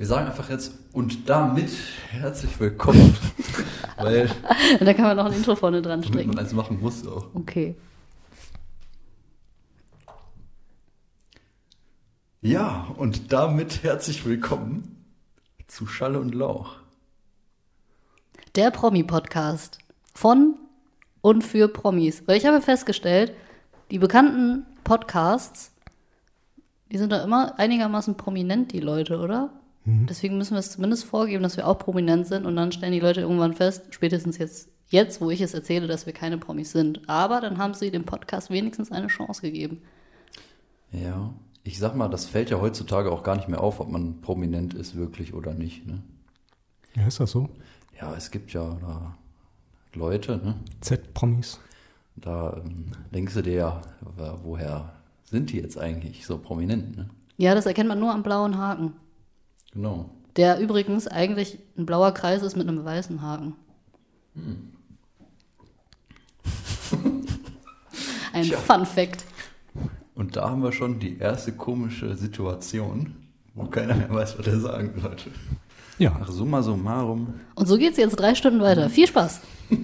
Wir sagen einfach jetzt und damit herzlich willkommen. weil Und da kann man noch ein Intro vorne dran stricken. man eins machen muss auch. Okay. Ja, und damit herzlich willkommen zu Schalle und Lauch. Der Promi-Podcast. Von und für Promis. Weil ich habe festgestellt, die bekannten Podcasts, die sind da immer einigermaßen prominent, die Leute, oder? Deswegen müssen wir es zumindest vorgeben, dass wir auch prominent sind und dann stellen die Leute irgendwann fest, spätestens jetzt, jetzt, wo ich es erzähle, dass wir keine Promis sind. Aber dann haben sie dem Podcast wenigstens eine Chance gegeben. Ja, ich sag mal, das fällt ja heutzutage auch gar nicht mehr auf, ob man prominent ist wirklich oder nicht. Ne? Ja, ist das so? Ja, es gibt ja da Leute, ne? Z-Promis. da ähm, denkst du dir ja, woher sind die jetzt eigentlich so prominent? Ne? Ja, das erkennt man nur am blauen Haken. Genau. Der übrigens eigentlich ein blauer Kreis ist mit einem weißen Haken. Ein Tja. Fun Fact. Und da haben wir schon die erste komische Situation, wo keiner mehr weiß, was er sagen sollte. Ja. Ach, summa summarum. Und so geht's jetzt drei Stunden weiter. Viel Spaß.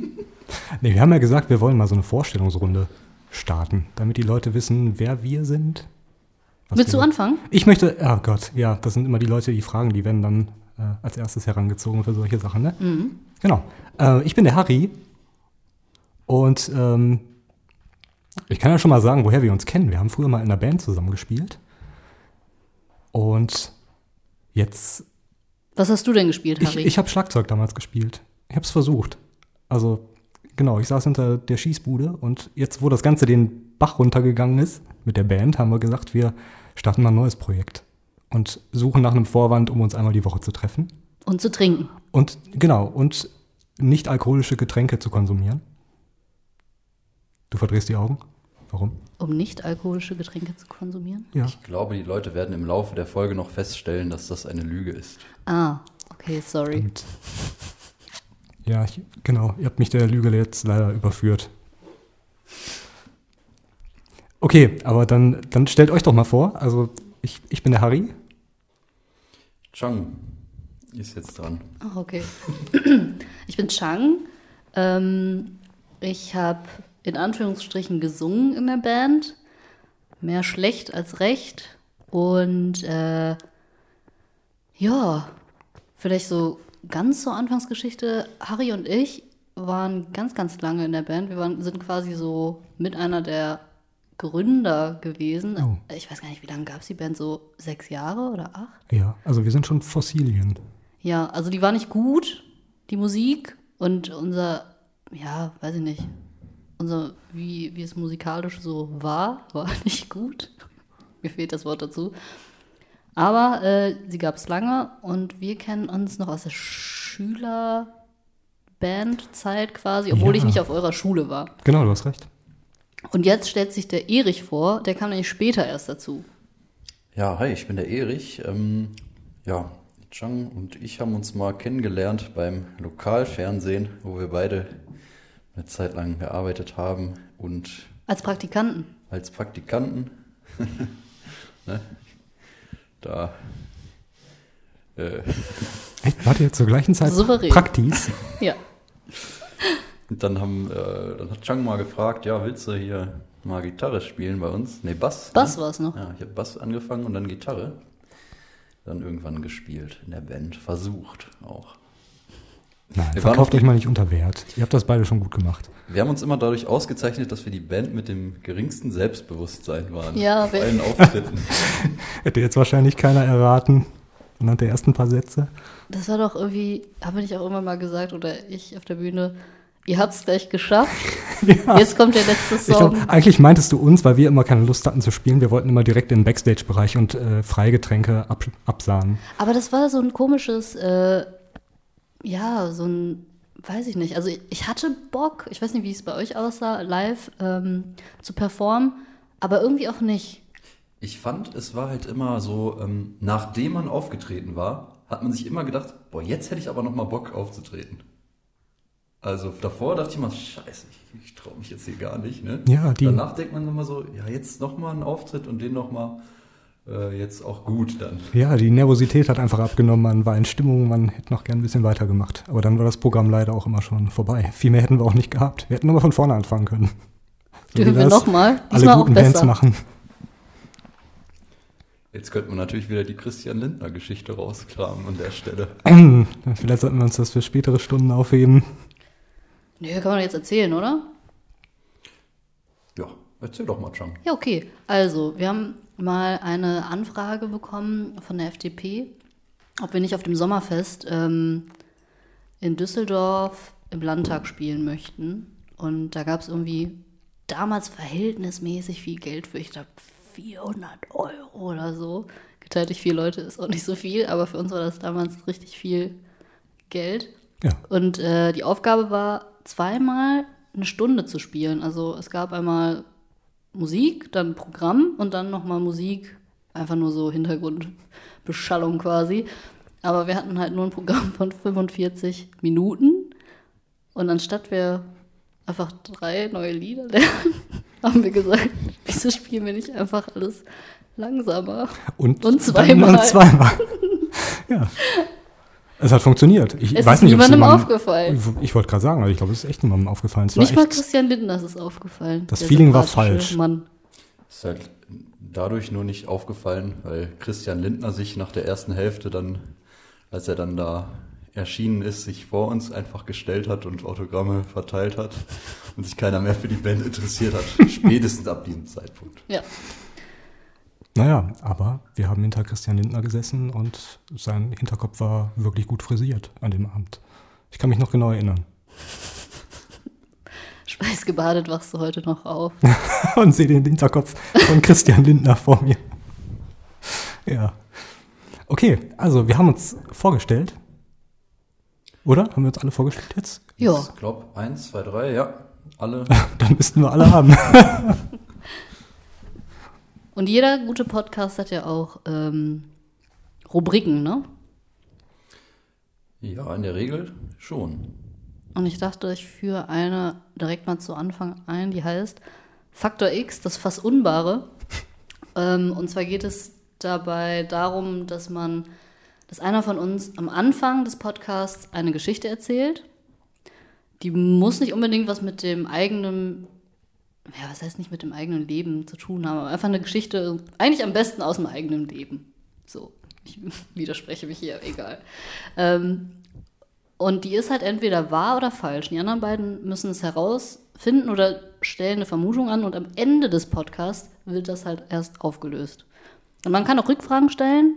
Nee, wir haben ja gesagt, wir wollen mal so eine Vorstellungsrunde starten, damit die Leute wissen, wer wir sind. Was Willst du anfangen? Ich möchte, oh Gott, ja, das sind immer die Leute, die fragen, die werden dann äh, als erstes herangezogen für solche Sachen, ne? Mhm. Genau. Äh, ich bin der Harry und ähm, ich kann ja schon mal sagen, woher wir uns kennen. Wir haben früher mal in einer Band zusammen gespielt und jetzt Was hast du denn gespielt, Ich, Harry? ich habe Schlagzeug damals gespielt. Ich habe es versucht. Also, genau, ich saß hinter der Schießbude und jetzt, wo das Ganze den Bach runtergegangen ist mit der Band, haben wir gesagt, wir starten mal ein neues Projekt und suchen nach einem Vorwand, um uns einmal die Woche zu treffen. Und zu trinken. Und genau, und nicht alkoholische Getränke zu konsumieren. Du verdrehst die Augen. Warum? Um nicht alkoholische Getränke zu konsumieren? Ja. Ich glaube, die Leute werden im Laufe der Folge noch feststellen, dass das eine Lüge ist. Ah, okay, sorry. Und ja, ich, genau, ihr habt mich der Lüge jetzt leider überführt. Okay, aber dann, dann stellt euch doch mal vor, also ich, ich bin der Harry. Chang ist jetzt dran. Ach, okay. Ich bin Chang. Ähm, ich habe in Anführungsstrichen gesungen in der Band. Mehr schlecht als recht. Und äh, ja, vielleicht so ganz zur Anfangsgeschichte. Harry und ich waren ganz, ganz lange in der Band. Wir waren, sind quasi so mit einer der Gründer gewesen. Oh. Ich weiß gar nicht, wie lange gab es die Band? So sechs Jahre oder acht? Ja, also wir sind schon Fossilien. Ja, also die war nicht gut, die Musik und unser, ja, weiß ich nicht, unser, wie, wie es musikalisch so war, war nicht gut. Mir fehlt das Wort dazu. Aber äh, sie gab es lange und wir kennen uns noch aus der Schülerbandzeit quasi, obwohl Ja. ich nicht auf eurer Schule war. Genau, du hast recht. Und jetzt stellt sich der Erich vor, der kam nämlich später erst dazu. Ja, hi, ich bin der Erich. Ähm, ja, Chang und ich haben uns mal kennengelernt beim Lokalfernsehen, wo wir beide eine Zeit lang gearbeitet haben und Als Praktikanten. als Praktikanten. ne? Da. Äh, Echt, wart ihr zur gleichen Zeit Souverän. Praktis? Ja. und dann haben, äh, dann hat Chang mal gefragt, ja, willst du hier mal Gitarre spielen bei uns? Nee, Bass. Bass ne? war's noch. Ja, ich habe Bass angefangen und dann Gitarre. Dann irgendwann gespielt in der Band. Versucht auch. Nein, Wir verkauft auf- euch mal nicht unter Wert. Ihr habt das beide schon gut gemacht. Wir haben uns immer dadurch ausgezeichnet, dass wir die Band mit dem geringsten Selbstbewusstsein waren. Ja, Bei allen Auftritten. Hätte jetzt wahrscheinlich keiner erraten. Anhand der ersten paar Sätze. Das war doch irgendwie, habe ich auch irgendwann mal gesagt, oder ich auf der Bühne, ihr habt's gleich geschafft. Jetzt kommt der letzte Ich Song. glaube, eigentlich meintest du uns, weil wir immer keine Lust hatten zu spielen. Wir wollten immer direkt in den Backstage-Bereich und äh, Freigetränke ab, absahen. Aber das war so ein komisches, äh, ja, so ein, weiß ich nicht. Also ich, ich hatte Bock, ich weiß nicht, wie es bei euch aussah, live ähm, zu performen, aber irgendwie auch nicht. Ich fand, es war halt immer so, ähm, nachdem man aufgetreten war, hat man sich immer gedacht, boah, jetzt hätte ich aber noch mal Bock aufzutreten. Also davor dachte ich immer, scheiße, ich, ich traue mich jetzt hier gar nicht. Ne? Ja, die- Danach denkt man immer so, ja, jetzt noch mal einen Auftritt und den noch mal äh, jetzt auch gut dann. Ja, die Nervosität hat einfach abgenommen, man war in Stimmung, man hätte noch gern ein bisschen weitergemacht. Aber dann war das Programm leider auch immer schon vorbei. Viel mehr hätten wir auch nicht gehabt. Wir hätten nochmal von vorne anfangen können. So Dürfen wir nochmal? Alle guten Bands machen. Jetzt könnte man natürlich wieder die Christian Lindner-Geschichte rauskramen an der Stelle. Vielleicht sollten wir uns das für spätere Stunden aufheben. Nö, kann man jetzt erzählen, oder? Ja, erzähl doch mal, Chang. Ja, okay. Also, wir haben mal eine Anfrage bekommen von der FDP, ob wir nicht auf dem Sommerfest ähm, in Düsseldorf im Landtag spielen möchten. Und da gab es irgendwie damals verhältnismäßig viel Geld für, ich glaube, 400 Euro oder so. Geteilt durch vier Leute ist auch nicht so viel, aber für uns war das damals richtig viel Geld. Ja. Und äh, die Aufgabe war, zweimal eine Stunde zu spielen. Also es gab einmal Musik, dann Programm und dann nochmal Musik, einfach nur so Hintergrundbeschallung quasi. Aber wir hatten halt nur ein Programm von 45 Minuten und anstatt wir einfach drei neue Lieder lernen, haben wir gesagt, wieso spielen wir nicht einfach alles langsamer? Und, Und zweimal. zweimal. ja. Es hat funktioniert. Ich Es weiß ist nicht, ob es niemandem jemandem- aufgefallen. Ich, wollte gerade sagen, also ich glaube, es ist echt niemandem aufgefallen. Es Nicht mal Christian Lindner ist es aufgefallen. Das Feeling war falsch. Mann. Ist halt dadurch nur nicht aufgefallen, weil Christian Lindner sich nach der ersten Hälfte dann, als er dann da erschienen ist, sich vor uns einfach gestellt hat und Autogramme verteilt hat und sich keiner mehr für die Band interessiert hat. Spätestens ab diesem Zeitpunkt. Ja. Naja, aber wir haben hinter Christian Lindner gesessen und sein Hinterkopf war wirklich gut frisiert an dem Abend. Ich kann mich noch genau erinnern. Schweißgebadet wachst du heute noch auf. und sehe den Hinterkopf von Christian Lindner vor mir. Ja. Okay, also wir haben uns vorgestellt. Oder? Haben wir uns alle vorgestellt jetzt? Ja. Ich glaube, eins, zwei, drei, ja. Alle. Dann müssten wir alle haben. Und jeder gute Podcast hat ja auch ähm, Rubriken, ne? Ja, in der Regel schon. Und ich dachte, ich führe eine direkt mal zu Anfang ein, die heißt Faktor X, das Fass Unbare. ähm, und zwar geht es dabei darum, dass man, dass einer von uns am Anfang des Podcasts eine Geschichte erzählt. Die muss nicht unbedingt was mit dem eigenen, ja, was heißt nicht mit dem eigenen Leben zu tun haben, aber einfach eine Geschichte, eigentlich am besten aus dem eigenen Leben. So, ich widerspreche mich hier, egal. Ähm, und die ist halt entweder wahr oder falsch. Die anderen beiden müssen es herausfinden oder stellen eine Vermutung an und am Ende des Podcasts wird das halt erst aufgelöst. Und man kann auch Rückfragen stellen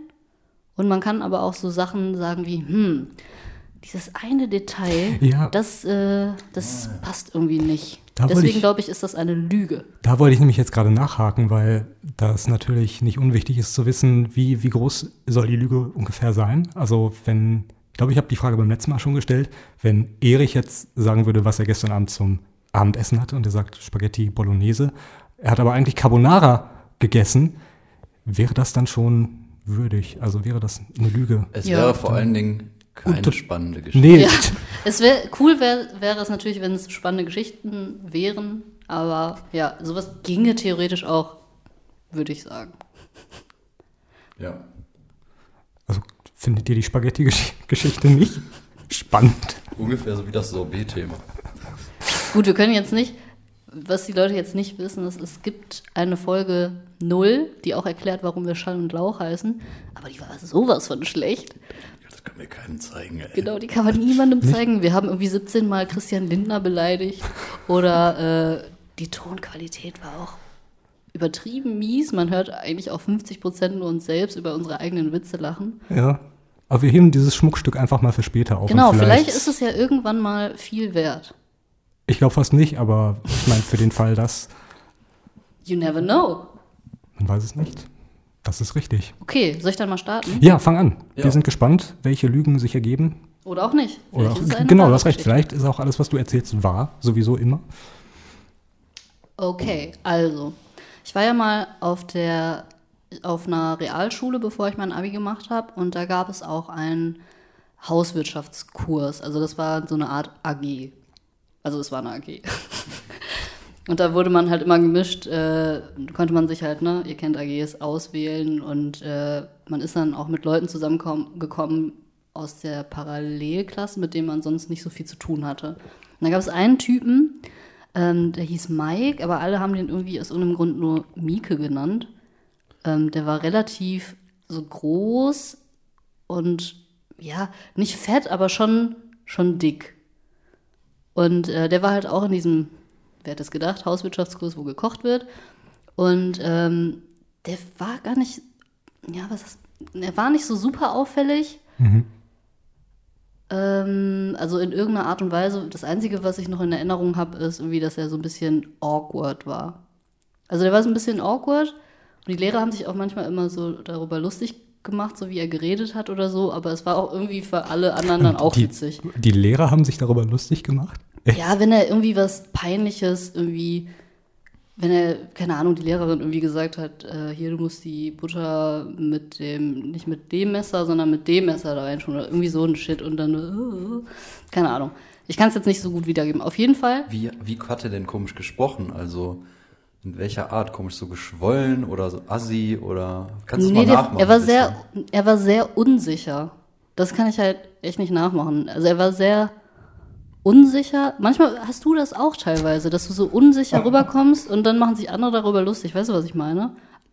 und man kann aber auch so Sachen sagen wie, hm, dieses eine Detail, Ja. das, äh, das passt irgendwie nicht. Da Deswegen glaube ich, ist das eine Lüge. Da wollte ich nämlich jetzt gerade nachhaken, weil das natürlich nicht unwichtig ist zu wissen, wie, wie groß soll die Lüge ungefähr sein. Also wenn, ich glaube, ich habe die Frage beim letzten Mal schon gestellt, wenn Erich jetzt sagen würde, was er gestern Abend zum Abendessen hatte und er sagt Spaghetti Bolognese, er hat aber eigentlich Carbonara gegessen, wäre das dann schon würdig? Also wäre das eine Lüge? Es Ja. wäre vor allen Dingen keine spannende Geschichte. Nee, Ja, es wäre cool wär, wäre es natürlich, wenn es spannende Geschichten wären, aber ja, sowas ginge theoretisch auch, würde ich sagen. Ja. also findet ihr die Spaghetti-Geschichte nicht spannend? Ungefähr so wie das Sorbet-Thema. Gut, wir können jetzt nicht, was die Leute jetzt nicht wissen, ist, es gibt eine Folge 0, die auch erklärt, warum wir Schall und Lauch heißen, aber die war sowas von schlecht. Das kann mir keinem zeigen, ey. Genau, die kann man niemandem zeigen. Wir haben irgendwie 17 Mal Christian Lindner beleidigt oder äh, die Tonqualität war auch übertrieben mies. Man hört eigentlich auch 50 Prozent nur uns selbst über unsere eigenen Witze lachen. Ja. Aber wir heben dieses Schmuckstück einfach mal für später auf. Genau, vielleicht ist es ja irgendwann mal viel wert. Ich glaube fast nicht, aber ich meine, für den Fall, dass, You never know. man weiß es nicht. Das ist richtig. Okay, soll ich dann mal starten? Ja, fang an. Ja. Wir sind gespannt, welche Lügen sich ergeben. Oder auch nicht? Oder Vielleicht auch, ist es eine genau, du hast recht. Vielleicht ist auch alles, was du erzählst, wahr. Sowieso immer. Okay, also. Ich war ja mal auf der auf einer Realschule, bevor ich mein Abi gemacht habe, und da gab es auch einen Hauswirtschaftskurs. Also das war so eine Art AG. Also es war eine AG. Und da wurde man halt immer gemischt, äh, konnte man sich halt, ne, ihr kennt AGs, auswählen und äh, man ist dann auch mit Leuten zusammengekommen aus der Parallelklasse, mit denen man sonst nicht so viel zu tun hatte. Und da gab es einen Typen, ähm, der hieß Mike, aber alle haben den irgendwie aus irgendeinem Grund nur Mieke genannt. Ähm, der war relativ so groß und ja, nicht fett, aber schon, schon dick. Und äh, der war halt auch in diesem, wer hätte es gedacht, Hauswirtschaftskurs, wo gekocht wird. Und ähm, der war gar nicht, ja, was ist, er war nicht so super auffällig. Ähm, also in irgendeiner Art und Weise. Das Einzige, was ich noch in Erinnerung habe, ist irgendwie, dass er so ein bisschen awkward war. Also der war so ein bisschen awkward. Und die Lehrer haben sich auch manchmal immer so darüber lustig gemacht, so wie er geredet hat oder so. Aber es war auch irgendwie für alle anderen dann auch die, witzig. Die Lehrer haben sich darüber lustig gemacht. Ja, wenn er irgendwie was Peinliches irgendwie, wenn er, keine Ahnung, die Lehrerin irgendwie gesagt hat, äh, hier, du musst die Butter mit dem, nicht mit dem Messer, sondern mit dem Messer da reinschauen oder irgendwie so ein Shit und dann, äh, keine Ahnung. Ich kann es jetzt nicht so gut wiedergeben. Auf jeden Fall, Wie, wie hat er denn komisch gesprochen? Also in welcher Art? Komisch so geschwollen oder so assi oder kannst du nee, mal der, nachmachen? er war sehr, er war sehr unsicher. Das kann ich halt echt nicht nachmachen. Also er war sehr unsicher. Manchmal hast du das auch teilweise, dass du so unsicher rüberkommst und dann machen sich andere darüber lustig. Weißt du, was ich meine?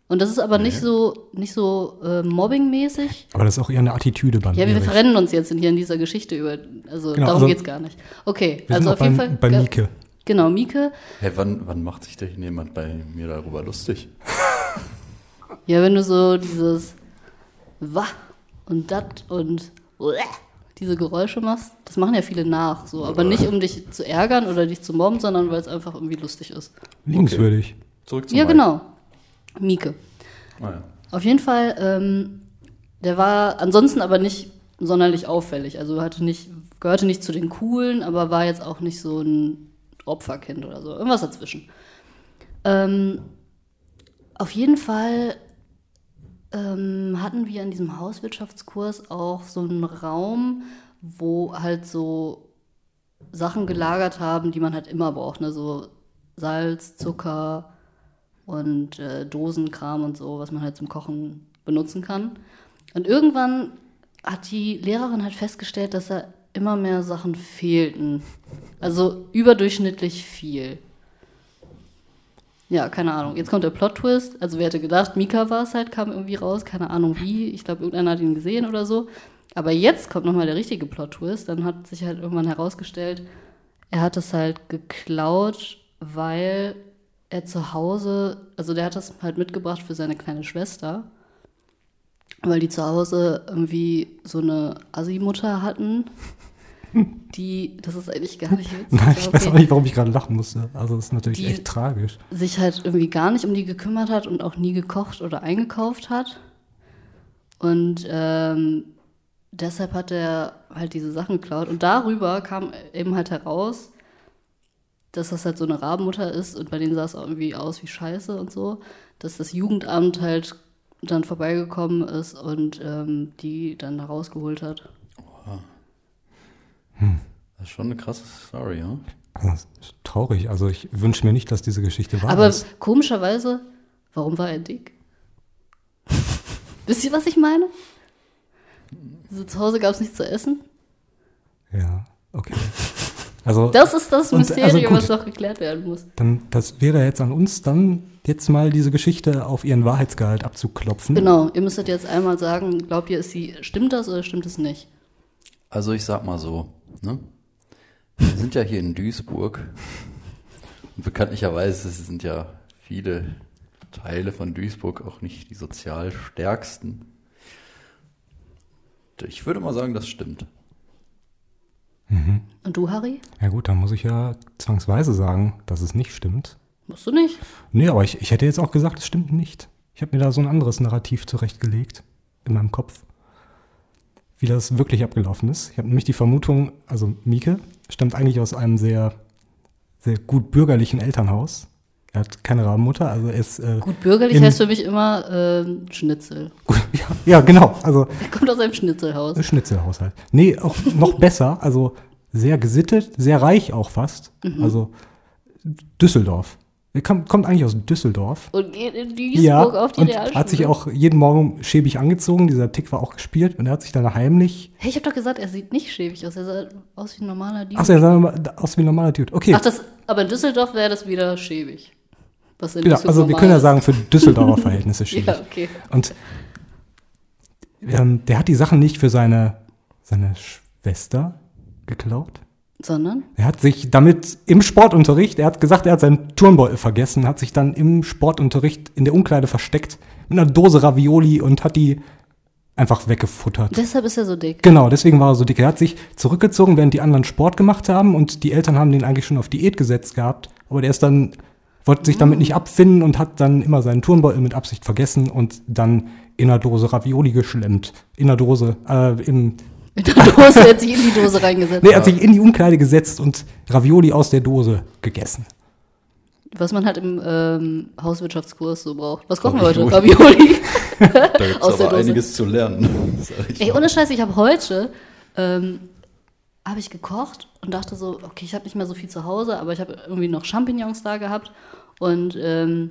Und das ist aber nicht so, nicht so äh, mobbingmäßig. Aber das ist auch eher eine Attitüde beim Ja, wir Erich. verrennen uns jetzt in hier in dieser Geschichte über. Also Genau, darum also- geht's gar nicht. Okay, Wir also sind auf jeden beim, Fall. bei Mieke. Genau, Mieke. Hey, wann, wann macht sich denn jemand bei mir darüber lustig? Ja, wenn du so dieses Wah und dat und diese Geräusche machst, das machen ja viele nach, so, aber nicht um dich zu ärgern oder dich zu mobben, sondern weil es einfach irgendwie lustig ist. Liebenswürdig. Zurück zu Ja, Mike. genau. Mieke. Ah, ja. Auf jeden Fall, ähm, der war ansonsten aber nicht sonderlich auffällig. Also hatte nicht, gehörte nicht zu den Coolen, aber war jetzt auch nicht so ein Opferkind oder so. Irgendwas dazwischen. Ähm, auf jeden Fall ähm, hatten wir in diesem Hauswirtschaftskurs auch so einen Raum, wo halt so Sachen gelagert haben, die man halt immer braucht. Ne? So Salz, Zucker und äh, Dosenkram und so, was man halt zum Kochen benutzen kann. Und irgendwann hat die Lehrerin halt festgestellt, dass da immer mehr Sachen fehlten. Also überdurchschnittlich viel. Ja, keine Ahnung. Jetzt kommt der Plot-Twist. Also wer hätte gedacht, Mika war es halt, kam irgendwie raus. Keine Ahnung wie. Ich glaube, irgendeiner hat ihn gesehen oder so. Aber jetzt kommt nochmal der richtige Plot-Twist. Dann hat sich halt irgendwann herausgestellt, er hat es halt geklaut, weil er zu Hause, also der hat das halt mitgebracht für seine kleine Schwester, weil die zu Hause irgendwie so eine Assi-Mutter hatten, die, das ist eigentlich gar nicht witzig. Nein, ich aber weiß okay auch nicht, warum ich gerade lachen musste. Also das ist natürlich Die- echt tragisch. sich halt irgendwie gar nicht um die gekümmert hat und auch nie gekocht oder eingekauft hat. Und ähm, deshalb hat er halt diese Sachen geklaut. Und darüber kam eben halt heraus, dass das halt so eine Rabenmutter ist und bei denen sah es auch irgendwie aus wie Scheiße und so. Dass das Jugendamt halt dann vorbeigekommen ist und ähm, die dann da rausgeholt hat. Das ist schon eine krasse Story, ja? Also, das ist traurig. Also ich wünsche mir nicht, dass diese Geschichte wahr Aber ist. komischerweise, warum war er dick? Wisst ihr, was ich meine? So, zu Hause gab es nichts zu essen. Ja, okay. Also Das ist das Und, Mysterium, also gut. was noch geklärt werden muss. dann, das wäre jetzt an uns, dann jetzt mal diese Geschichte auf ihren Wahrheitsgehalt abzuklopfen. Genau, ihr müsstet jetzt einmal sagen, glaubt ihr, ist sie, stimmt das oder stimmt es nicht? Also ich sag mal so, ne? Wir sind ja hier in Duisburg. Und bekanntlicherweise sind ja viele Teile von Duisburg auch nicht die sozial stärksten. Ich würde mal sagen, das stimmt. Und du, Harry? Ja gut, dann muss ich ja zwangsweise sagen, dass es nicht stimmt. Musst du nicht? Nee, aber ich, ich hätte jetzt auch gesagt, es stimmt nicht. Ich habe mir da so ein anderes Narrativ zurechtgelegt in meinem Kopf, wie das wirklich abgelaufen ist. Ich habe nämlich die Vermutung, also Mieke stammt eigentlich aus einem sehr, sehr gut bürgerlichen Elternhaus. Er hat keine Rabenmutter, also er ist äh, Gut, bürgerlich heißt für mich immer ähm, Schnitzel. gut, ja, ja, genau, also Er kommt aus einem Schnitzelhaus. ein Schnitzelhaushalt. Nee, auch noch besser, also sehr gesittet, sehr reich auch fast. Also Düsseldorf. Er kommt, kommt eigentlich aus Düsseldorf. Und geht in Duisburg auf die und Realschule. hat sich auch jeden Morgen schäbig angezogen. Dieser Tick war auch gespielt und er hat sich dann heimlich. Hey, ich habe doch gesagt, er sieht nicht schäbig aus. Er sah aus wie ein normaler Dude. Ach, er sah aus wie ein normaler Dude. Okay. Ach, das, aber in Düsseldorf wäre das wieder schäbig. Was in genau, also wir können ja sagen, für Düsseldorfer Verhältnisse schäbig. Ja, okay. Und ähm, der hat die Sachen nicht für seine, seine Schwester geklaut. Sondern? Er hat sich damit im Sportunterricht, er hat gesagt, er hat seinen Turnbeutel vergessen, hat sich dann im Sportunterricht in der Umkleide versteckt mit einer Dose Ravioli und hat die einfach weggefuttert. Deshalb ist er so dick. Genau, deswegen war er so dick. Er hat sich zurückgezogen, während die anderen Sport gemacht haben und die Eltern haben den eigentlich schon auf Diät gesetzt gehabt. Aber der ist dann, wollte sich damit nicht abfinden und hat dann immer seinen Turnbeutel mit Absicht vergessen und dann in einer Dose Ravioli geschlemmt. In einer Dose, äh, im, In der Dose, er hat sich in die Dose reingesetzt. nee, er hat sich in die Umkleide gesetzt und Ravioli aus der Dose gegessen. Was man halt im ähm, Hauswirtschaftskurs so braucht. Was kochen wir heute? Ravioli. Da gibt es aber einiges zu lernen. sag ich Ey, ohne Scheiß, ich habe heute ähm, habe ich gekocht und dachte so, okay, ich habe nicht mehr so viel zu Hause, aber ich habe irgendwie noch Champignons da gehabt und ähm,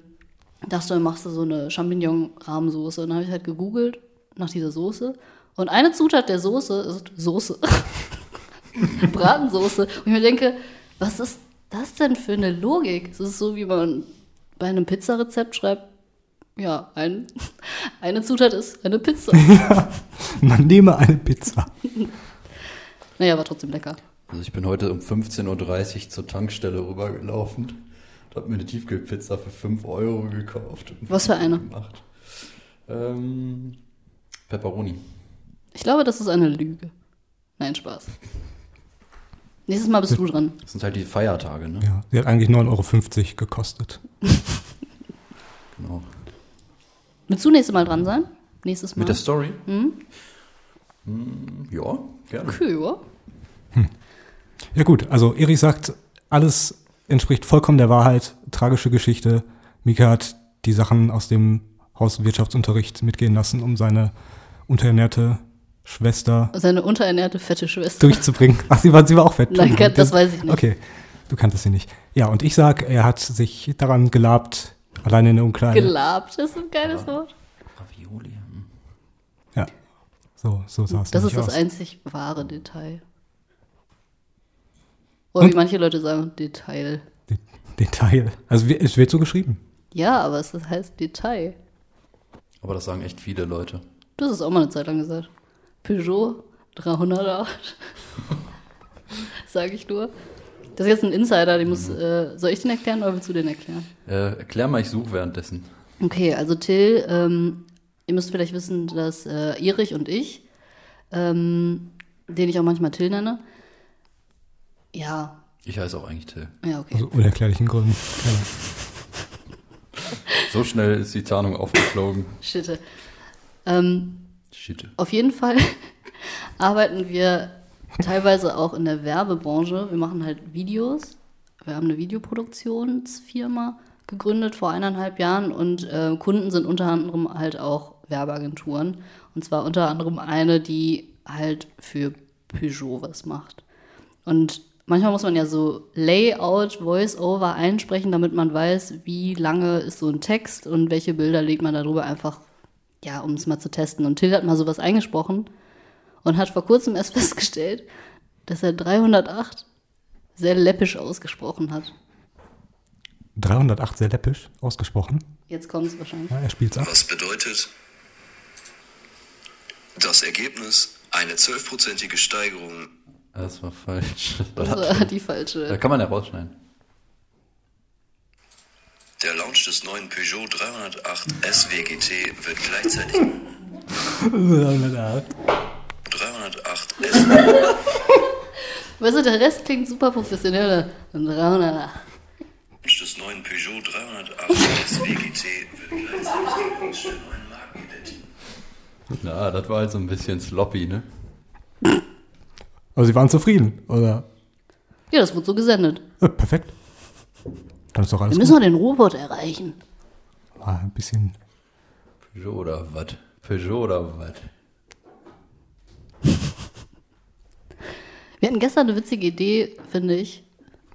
dachte, dann machst du so eine Champignon-Rahmensoße. Und dann habe ich halt gegoogelt nach dieser Soße und eine Zutat der Soße ist Soße. Bratensoße. Und ich mir denke, was ist das denn für eine Logik? Es ist so, wie man bei einem Pizzarezept schreibt, ja, ein, eine Zutat ist eine Pizza. Man nehme eine Pizza. Naja, war trotzdem lecker. Also ich bin heute um 15.30 Uhr zur Tankstelle rübergelaufen und habe mir eine Tiefkühlpizza für 5 Euro gekauft. und Was für eine? Gemacht. Ähm, Pepperoni. Ich glaube, das ist eine Lüge. Nein, Spaß. Nächstes Mal bist du dran. Das sind halt die Feiertage, ne? Ja, die hat eigentlich 9,50 Euro gekostet. Genau. Willst du nächstes Mal dran sein? Nächstes Mal. Mit der Story? Hm, ja, gerne. okay, ja. Ja gut, also Erich sagt, alles entspricht vollkommen der Wahrheit. Tragische Geschichte. Mika hat die Sachen aus dem Hauswirtschaftsunterricht mitgehen lassen, um seine unterernährte Schwester Seine unterernährte, fette Schwester. durchzubringen. Ach, sie war, sie war auch fett. Nein, Entschuldigung. das weiß ich nicht. Okay, du kanntest sie nicht. Ja, und ich sag, er hat sich daran gelabt, alleine in der Umkleide. Gelabt ist ein geiles Wort. Ravioli. hm. ja, so, so sah es Das ist das aus. einzig wahre Detail. Oder wie Und? manche Leute sagen, Detail. De- Detail. Also es wird so geschrieben. Ja, aber es heißt Detail. Aber das sagen echt viele Leute. Das ist auch mal eine Zeit lang gesagt. Peugeot 308. Sage ich nur. Das ist jetzt ein Insider, den muss, äh, soll ich den erklären oder willst du den erklären? Äh, erklär mal, ich suche währenddessen. Okay, also Till, ähm, ihr müsst vielleicht wissen, dass äh, Erich und ich, ähm, den ich auch manchmal Till nenne, ja, Ich heiße auch eigentlich Till. ja, okay. Also unerklärlichen Gründen. Keine. So schnell ist die Tarnung aufgeflogen. Shit. Ähm, Shit. Auf jeden Fall arbeiten wir teilweise auch in der Werbebranche. Wir machen halt Videos. Wir haben eine Videoproduktionsfirma gegründet vor eineinhalb Jahren und äh, Kunden sind unter anderem halt auch Werbeagenturen. Und zwar unter anderem eine, die halt für Peugeot was macht. Und manchmal muss man ja so Layout, Voice-Over einsprechen, damit man weiß, wie lange ist so ein Text und welche Bilder legt man darüber einfach, ja, um es mal zu testen. Und Till hat mal sowas eingesprochen und hat vor kurzem erst festgestellt, dass er 308 sehr läppisch ausgesprochen hat. 308 sehr läppisch ausgesprochen. Jetzt kommt es wahrscheinlich. Ja, er spielt's ab. Was bedeutet das Ergebnis? Eine zwölfprozentige Steigerung Das war falsch. Das war die falsche. Da kann man ja rausschneiden. Der Launch des neuen Peugeot 308 SWGT wird gleichzeitig 308 S Weißt du, der Rest klingt super professionell. Und 308. Launch des neuen Peugeot 308 SWGT wird gleichzeitig der neuen Markenidentität. Na, das war halt so ein bisschen sloppy, ne? Aber sie waren zufrieden, oder? Ja, das wurde so gesendet. Äh, perfekt. Dann ist doch alles Wir müssen noch den Robot erreichen. gut. Ah, ein bisschen. Peugeot oder was? Peugeot oder was? Wir hatten gestern eine witzige Idee, finde ich.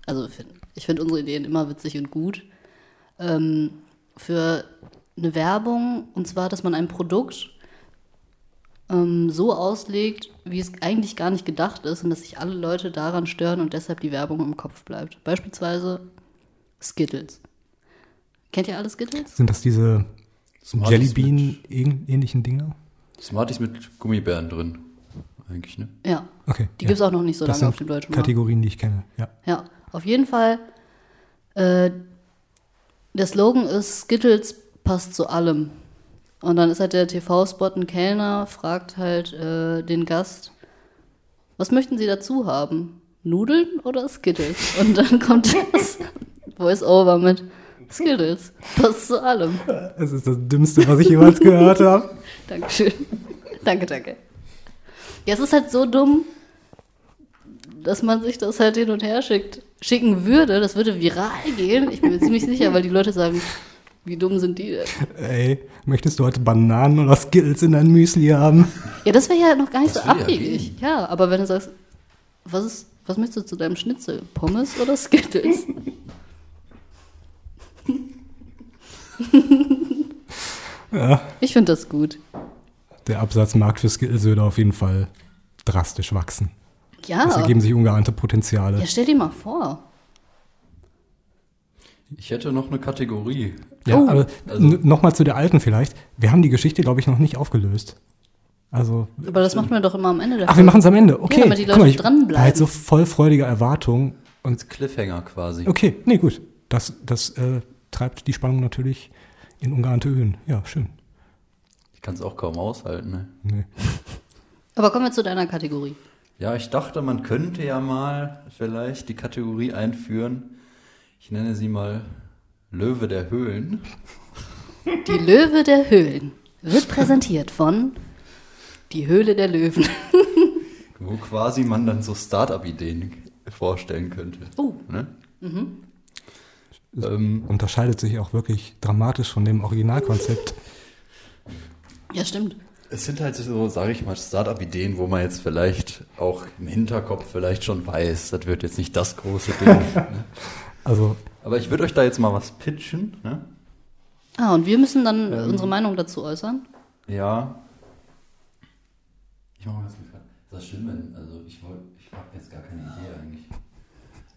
Also, ich finde unsere Ideen immer witzig und gut, ähm, für eine Werbung, und zwar, dass man ein Produkt ähm, so auslegt, wie es eigentlich gar nicht gedacht ist und dass sich alle Leute daran stören und deshalb die Werbung im Kopf bleibt. Beispielsweise Skittles. Kennt ihr alle Skittles? Sind das diese Jellybean-ähnlichen Dinger? Smarties mit Gummibären drin. Eigentlich, ne? Ja. Okay. Die ja. gibt's auch noch nicht so das lange sind auf dem deutschen Markt. Kategorien, die ich kenne, ja. Ja, auf jeden Fall. Äh, der Slogan ist Skittles passt zu allem. Und dann ist halt der TV-Spot ein Kellner, fragt halt äh, den Gast, was möchten Sie dazu haben? Nudeln oder Skittles? Und dann kommt das Voice-Over mit Skittles, passt zu allem. Das ist das Dümmste, was ich jemals gehört habe. Dankeschön. danke, danke. Ja, es ist halt so dumm, dass man sich das halt hin und her schickt, schicken würde. Das würde viral gehen. Ich bin mir ziemlich sicher, weil die Leute sagen, wie dumm sind die denn? Ey, möchtest du heute Bananen oder Skittles in dein Müsli haben? Ja, das wäre ja noch gar nicht Das so abwegig. Ja, aber wenn du sagst, was, ist, was möchtest du zu deinem Schnitzel? Pommes oder Skittles? Ja. Ich finde das gut. Der Absatzmarkt für Skittles würde auf jeden Fall drastisch wachsen. Ja. Es ergeben sich ungeahnte Potenziale. Ja, stell dir mal vor. Ich hätte noch eine Kategorie. Ja, Oh. aber Also- nochmal zu der alten vielleicht. Wir haben die Geschichte, glaube ich, noch nicht aufgelöst. Also, Aber das macht man doch immer am Ende der ach, wir machen es am Ende. Okay. damit die Guck mal, Leute ich dranbleiben. war halt so voll freudiger Erwartung. Und Cliffhanger quasi. okay, nee, gut. Das, das äh, treibt die Spannung natürlich in ungeahnte Höhen. Ja, schön. Ich kann es auch kaum aushalten, ne? Nee. Aber kommen wir zu deiner Kategorie. Ja, ich dachte, man könnte ja mal vielleicht die Kategorie einführen. Ich nenne sie mal Löwe der Höhlen. Die Löwe der Höhlen wird präsentiert von Die Höhle der Löwen. Wo quasi man dann so Start-up-Ideen vorstellen könnte. Oh. Ne? Ähm, Unterscheidet sich auch wirklich dramatisch von dem Originalkonzept. Ja, stimmt. es sind halt so, sage ich mal, Start-up-Ideen, wo man jetzt vielleicht auch im Hinterkopf vielleicht schon weiß, das wird jetzt nicht das große Ding. ne? Also, Aber ich würde euch da jetzt mal was pitchen. Ne? Ah, und wir müssen dann Ähm. unsere Meinung dazu äußern. Ja. Ich mach mal was mit. Ist das schlimm, wenn, also ich wollte, ich habe jetzt gar keine Idee eigentlich.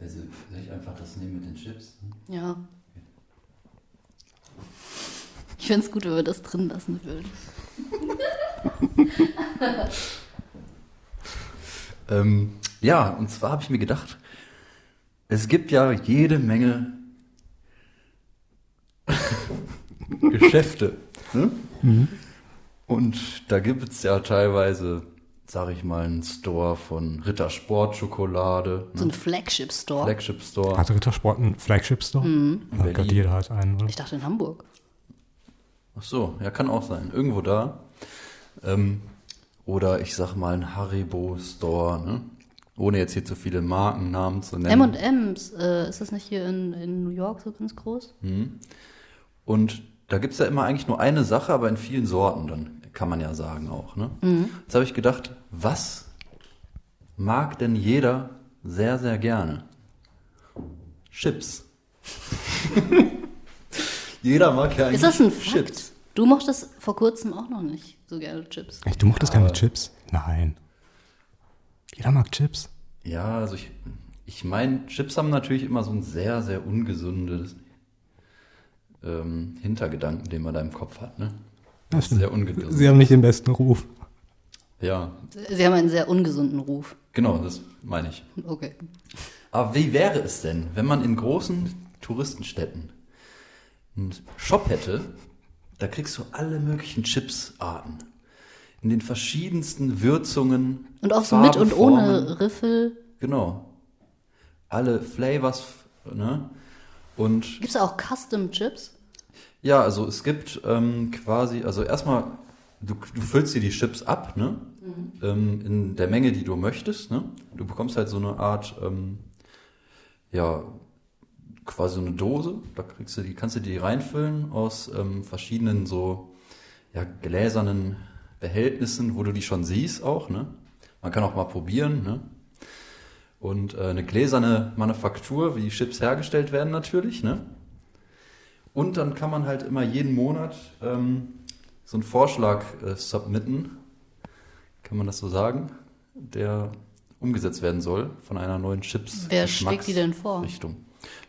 Also soll ich einfach das nehmen mit den Chips? Ja. Ich fände es gut, wenn wir das drin lassen würden. Ähm, ja, und zwar habe ich mir gedacht, es gibt ja jede Menge Geschäfte. Ne? Und da gibt es ja teilweise, sage ich mal, einen Store von Rittersport-Schokolade, So ein ne? Flagship-Store. Flagship Store. hat Rittersport einen Flagship-Store? Ja, Gott, Berlin. jeder hat einen, oder? ich dachte in Hamburg. Ach so, ja, kann auch sein. Irgendwo da. Ähm, oder ich sag mal ein Haribo-Store, ne? Ohne jetzt hier zu viele Markennamen zu nennen. M&M's, äh, ist das nicht hier in, in New York so ganz groß? Und da gibt's ja immer eigentlich nur eine Sache, aber in vielen Sorten dann, kann man ja sagen auch. Ne? Mhm. Jetzt habe ich gedacht, was mag denn jeder sehr, sehr gerne? Chips. jeder mag ja eigentlich Ist das ein Fakt? Chips. Du mochtest vor kurzem auch noch nicht so gerne Chips. Echt, du mochtest keine Chips? Nein. Jeder mag Chips. Ja, also ich, ich meine, Chips haben natürlich immer so ein sehr, sehr ungesundes ähm, Hintergedanken, den man da im Kopf hat. Ne? Das ist sehr ungesund. Sie haben nicht den besten Ruf. Ja, Sie haben einen sehr ungesunden Ruf. genau, das meine ich. Okay. Aber wie wäre es denn, wenn man in großen Touristenstädten einen Shop hätte, da kriegst du alle möglichen Chipsarten. In den verschiedensten Würzungen. Und auch so mit Farben, und ohne Formen. Riffel. Genau. Alle Flavors, ne? Und Gibt es auch Custom Chips? Ja, also es gibt ähm, quasi, also erstmal, du, du füllst dir die Chips ab, ne? Ähm, in der Menge, die du möchtest, ne? Du bekommst halt so eine Art, ähm, ja, quasi so eine Dose, da kriegst du die, kannst du die reinfüllen aus ähm, verschiedenen so, ja, gläsernen Behältnissen, wo du die schon siehst auch, ne? Man kann auch mal probieren, ne? und äh, eine gläserne Manufaktur, wie die Chips hergestellt werden natürlich. Ne? Und dann kann man halt immer jeden Monat ähm, so einen Vorschlag äh, submitten, kann man das so sagen, der umgesetzt werden soll von einer neuen Chips. Wer schlägt die denn vor? Richtung.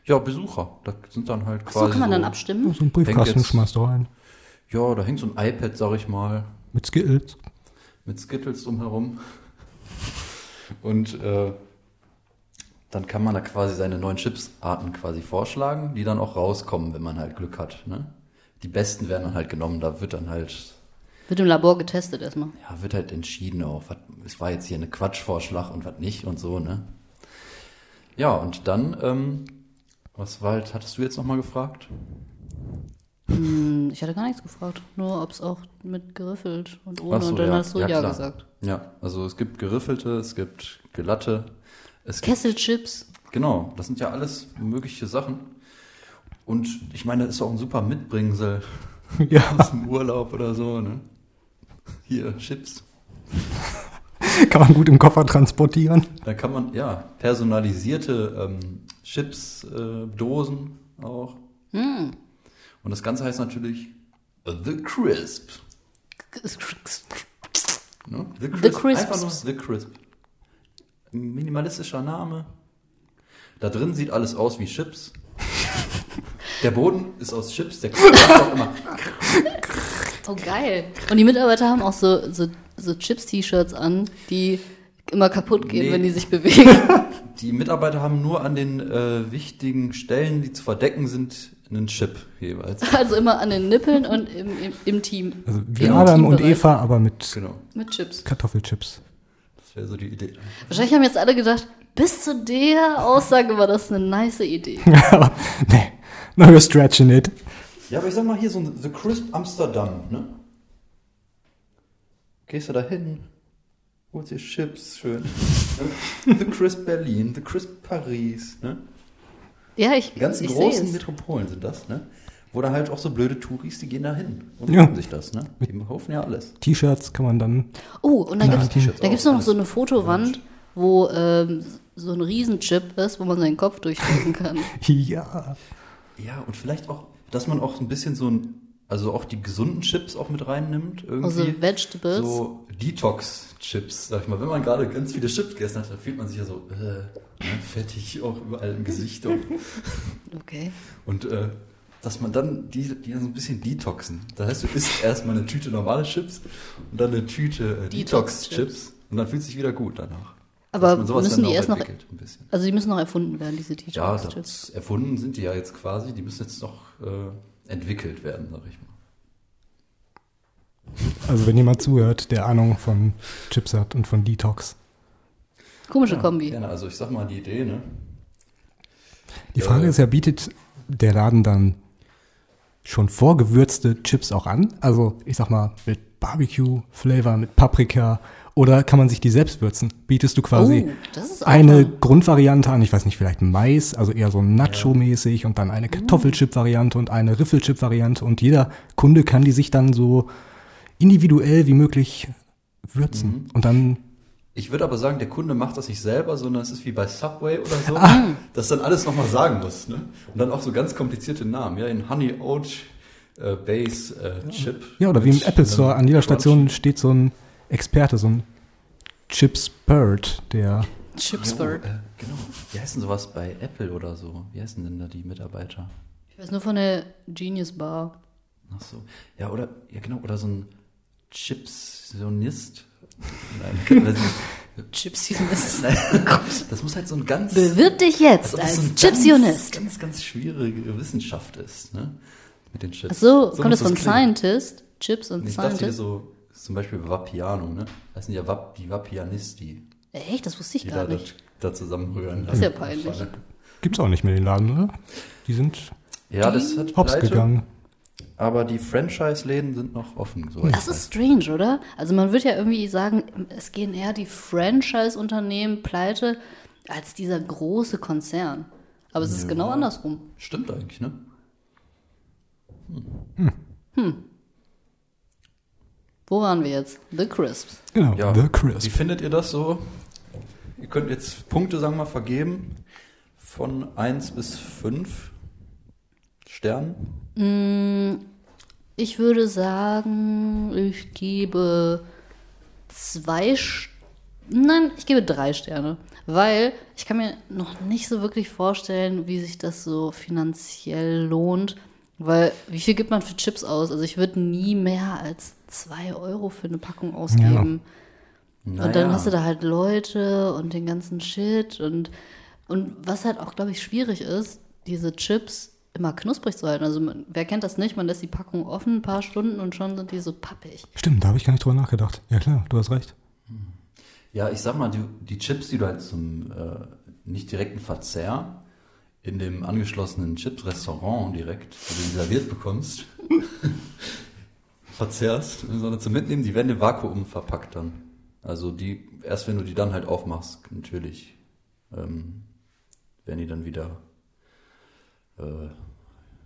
Ja, Besucher. Da sind dann halt Ach quasi. so, kann man dann so, abstimmen? So ein Briefkasten jetzt- schmeißt du rein. Ja, da hängt so ein iPad, sag ich mal, Mit Skittles. mit Skittles drumherum. Und äh, dann kann man da quasi seine neuen Chipsarten quasi vorschlagen, die dann auch rauskommen, wenn man halt Glück hat. Ne? Die besten werden dann halt genommen, da wird dann halt, Wird im Labor getestet erstmal. ja, wird halt entschieden auch, was, es war jetzt hier eine Quatschvorschlag und was nicht und so, ne? Ja, und dann, ähm, was war halt, hattest du jetzt nochmal gefragt? Hm, Ich hatte gar nichts gefragt. Nur, ob es auch mit geriffelt und ohne. So, und dann ja. hast du Ja, ja, gesagt. Ja, also es gibt geriffelte, es gibt glatte, es Kesselchips. Genau, das sind ja alles mögliche Sachen. Und ich meine, das ist auch ein super Mitbringsel Ja. aus dem Urlaub oder so, ne? Hier, Chips. Kann man gut im Koffer transportieren. Da kann man, ja, personalisierte ähm, Chips-Dosen äh, Dosen auch. Hm. Und das Ganze heißt natürlich The Crisp. Ne? The Crisps. Einfach nur The Crisp. Minimalistischer Name. Da drin sieht alles aus wie Chips. Der Boden ist aus Chips, der auch immer. Oh, geil. Und die Mitarbeiter haben auch so, so, so Chips-T-Shirts an, die immer kaputt gehen, Nee. wenn die sich bewegen. Die Mitarbeiter haben nur an den äh, wichtigen Stellen, die zu verdecken sind, einen Chip jeweils. Also immer an den Nippeln und im, im, im Team. Also wie Adam und. Eva, aber mit Genau, Mit Chips. Kartoffelchips. Das wäre so die Idee. Wahrscheinlich haben jetzt alle gedacht, bis zu der Aussage war das eine nice Idee. aber nee, no you're stretching it. Ja, aber ich sag mal hier so ein The Crisp Amsterdam, ne? Gehst du da hin, holst dir Chips, schön. ne? The Crisp Berlin, The Crisp Paris, ne? Ja, ich, Die ganzen ich großen. Metropolen sind das, ne? Wo da halt auch so blöde Touris, die gehen da hin und Ja. sich das, ne? Die kaufen ja alles. T-Shirts kann man dann. Oh, und dann Ja, gibt's T-Shirts da gibt's auch, noch so eine Fotowand, wo ähm, so ein Riesenchip ist, wo man seinen Kopf durchdrücken kann. Ja. Ja, und vielleicht auch, dass man auch ein bisschen so ein, also auch die gesunden Chips auch mit reinnimmt, irgendwie. Also Vegetables. So Detox-Chips, sag ich mal. Wenn man gerade ganz viele Chips gegessen hat, dann fühlt man sich ja so äh, ne, fettig auch überall im Gesicht. Und, Okay. und äh, dass man dann die, die so ein bisschen detoxen. Das heißt, du isst erstmal eine Tüte normale Chips und dann eine Tüte äh, Detox-Chips. Detox-Chips und dann fühlt es sich wieder gut danach. Aber müssen dann die erst noch, entwickelt, ein bisschen. also die müssen noch erfunden werden, diese Ja, T-Shirts. das erfunden sind die ja jetzt quasi, die müssen jetzt noch äh, entwickelt werden, sag ich mal. Also wenn jemand zuhört, der Ahnung von Chips hat und von Detox. Komische Kombi. Gerne, also ich sag mal die Idee, ne? Die Frage Äh. ist ja, bietet der Laden dann schon vorgewürzte Chips auch an? Also ich sag mal mit Barbecue-Flavor, mit Paprika oder kann man sich die selbst würzen? Bietest du quasi Oh, eine mal- Grundvariante an, ich weiß nicht, vielleicht Mais, also eher so Nacho-mäßig und dann eine Kartoffelchip-Variante und eine Riffelchip-Variante und jeder Kunde kann die sich dann so individuell wie möglich würzen. Und dann, Ich würde aber sagen, der Kunde macht das nicht selber, sondern es ist wie bei Subway oder so, Ah. dass dann alles nochmal sagen muss. Ne? Und dann auch so ganz komplizierte Namen, ja, in Honey Oat äh, Base äh, Chip. ja, oder wie im Apple Store, an jeder Crunch. Station steht so ein Experte, so ein Chipspert, der Chipsburg. Oh, äh, genau. Wie heißen sowas bei Apple oder so? Wie heißen denn da die Mitarbeiter? Ich weiß nur von der Genius Bar. Ach so. Ja, oder, ja genau, oder so ein Chipsionist. Nein. Chipsionist. Nein, das muss halt so ein ganz. Bewirb dich jetzt als das als so Chipsionist. Ganz, ganz, ganz schwierige Wissenschaft ist, ne? Mit den Chips. Ach so, kommt muss das von klingen. Scientist? Chips und Ich dachte hier Scientist? so, zum Beispiel Vapiano, ne? Das sind ja Vap, die Vapianisti, Echt, das wusste ich gar da, nicht. da zusammenrühren. ist ja peinlich. gibt's auch nicht mehr den Laden, oder? Die sind Ja, das hat hops pleite, gegangen. Aber die Franchise-Läden sind noch offen. So Das ist strange, oder? Also man würde ja irgendwie sagen, es gehen eher die Franchise-Unternehmen pleite als dieser große Konzern. Aber es ist genau andersrum. Stimmt eigentlich, ne? Wo waren wir jetzt? The Crisps. Genau, Ja. The Wie Crisp. findet ihr das so? Ihr könnt jetzt Punkte, sagen wir mal, vergeben von 1 bis 5 Sternen. Ich würde sagen, ich gebe zwei, St- nein, ich gebe drei Sterne, weil ich kann mir noch nicht so wirklich vorstellen, wie sich das so finanziell lohnt, weil wie viel gibt man für Chips aus? Also ich würde nie mehr als zwei Euro für eine Packung ausgeben. Und dann Naja. hast du da halt Leute und den ganzen Shit und, und was halt auch, glaube ich, schwierig ist, diese Chips immer knusprig zu halten. Also man, wer kennt das nicht? Man lässt die Packung offen ein paar Stunden und schon sind die so pappig. Stimmt, da habe ich gar nicht drüber nachgedacht. Ja klar, du hast recht. Ja, ich sag mal, die, die Chips, die du halt zum äh, nicht direkten Verzehr in dem angeschlossenen Chips-Restaurant direkt, wo du die serviert bekommst, verzehrst, sondern zum Mitnehmen, die werden im Vakuum verpackt dann. Also die, erst wenn du die dann halt aufmachst, natürlich, ähm, werden die dann wieder äh,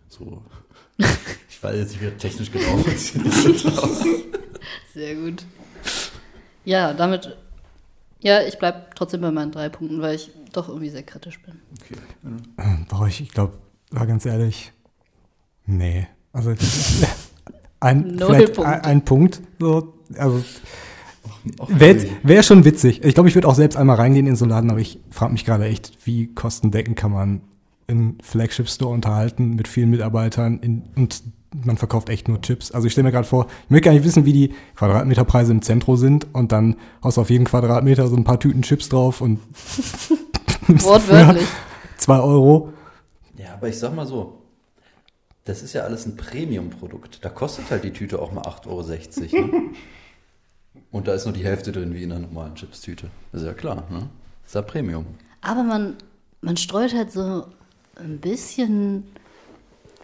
so. ich weiß jetzt nicht, wie technisch genau funktioniert. Sehr gut. Ja, damit, ja, ich bleibe trotzdem bei meinen drei Punkten, weil ich doch irgendwie sehr kritisch bin. okay. Ähm, Boah, ich, ich glaube, war ganz ehrlich, nee. Also ein, Null vielleicht Punkte. ein, ein Punkt. So, also wäre wär schon witzig. Ich glaube, ich würde auch selbst einmal reingehen in so einen Laden, aber ich frage mich gerade echt, wie kostendeckend kann man einen Flagship-Store unterhalten mit vielen Mitarbeitern in, und man verkauft echt nur Chips. Also ich stelle mir gerade vor, ich möchte gar nicht wissen, wie die Quadratmeterpreise im Zentrum sind und dann haust du auf jeden Quadratmeter so ein paar Tüten Chips drauf und Wortwörtlich. zwei Euro. Ja, aber ich sag mal so, das ist ja alles ein Premium-Produkt. Da kostet halt die Tüte auch mal 8,60 Euro. Ne? Und da ist nur die Hälfte drin wie in einer normalen Chips-Tüte. Das ist ja klar, ne? Das ist ja Premium. Aber man, man streut halt so ein bisschen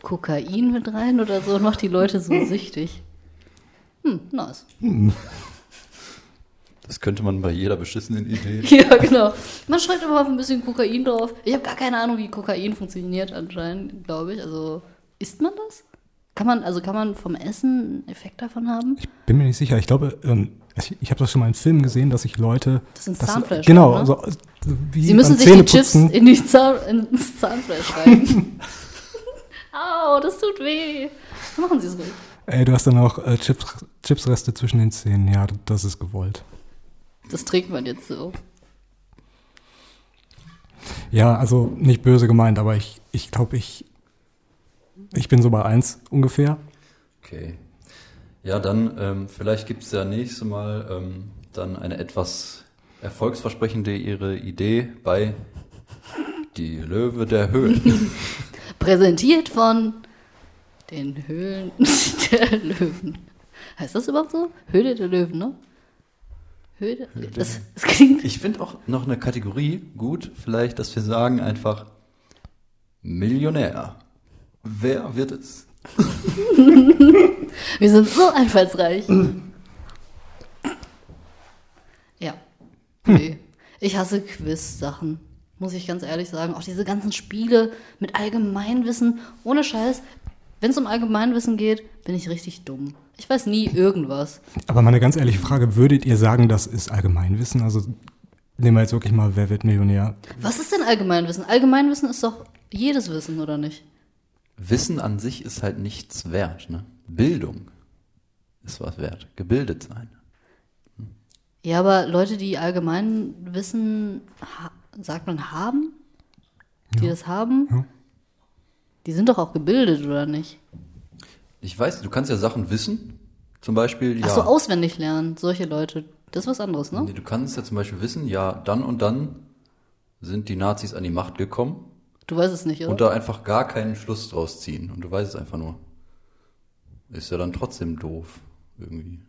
Kokain mit rein oder so und macht die Leute so süchtig. Hm, nice. Das könnte man bei jeder beschissenen Idee. Ja, genau. Man schreibt immer auf ein bisschen Kokain drauf. Ich habe gar keine Ahnung, wie Kokain funktioniert anscheinend, glaube ich. Also, isst man das? Kann man, also kann man vom Essen einen Effekt davon haben? Ich bin mir nicht sicher. Ich glaube, ähm, ich, ich habe das schon mal in Filmen gesehen, dass sich Leute. Das sind Zahnfleisch, Genau, ne? so, so wie Sie müssen sich die Chips in die Zahn, ins Zahnfleisch rein. Au, das tut weh. Machen Sie es ruhig. Ey, du hast dann auch äh, Chips, Chipsreste zwischen den Zähnen. Ja, das ist gewollt. Das trägt man jetzt so. Ja, also nicht böse gemeint, aber ich, ich glaube, ich, ich bin so bei eins ungefähr. Okay. Ja, dann ähm, vielleicht gibt es ja nächstes Mal ähm, dann eine etwas erfolgsversprechende ihre Idee bei Die Löwe der Höhlen. Präsentiert von den Höhlen der Löwen. Heißt das überhaupt so? Höhle der Löwen, ne? Höhle? Das, das klingt. Ich finde auch noch eine Kategorie gut, vielleicht, dass wir sagen einfach Millionär. Wer wird es? Wir sind so einfallsreich. ja. Nee. Ich hasse Quiz-Sachen. Muss ich ganz ehrlich sagen. Auch diese ganzen Spiele mit Allgemeinwissen. Ohne Scheiß. Wenn es um Allgemeinwissen geht, bin ich richtig dumm. Ich weiß nie irgendwas. Aber mal eine ganz ehrliche Frage, würdet ihr sagen, das ist Allgemeinwissen? Also nehmen wir jetzt wirklich mal, wer wird Millionär? Was ist denn Allgemeinwissen? Allgemeinwissen ist doch jedes Wissen, oder nicht? Wissen an sich ist halt nichts wert. Ne? Bildung ist was wert. Gebildet sein. Ja, aber Leute, die Allgemeinwissen, ha sagt man, haben? Die das haben? Ja. Die sind doch auch gebildet, oder nicht? Ich weiß, du kannst ja Sachen wissen. Zum Beispiel, ja. Ach so, auswendig lernen, solche Leute. Das ist was anderes, ne? Nee, Du kannst ja zum Beispiel wissen, ja, dann und dann sind die Nazis an die Macht gekommen Du weißt es nicht, oder? und da einfach gar keinen Schluss draus ziehen. Und du weißt es einfach nur. Ist ja dann trotzdem doof, irgendwie.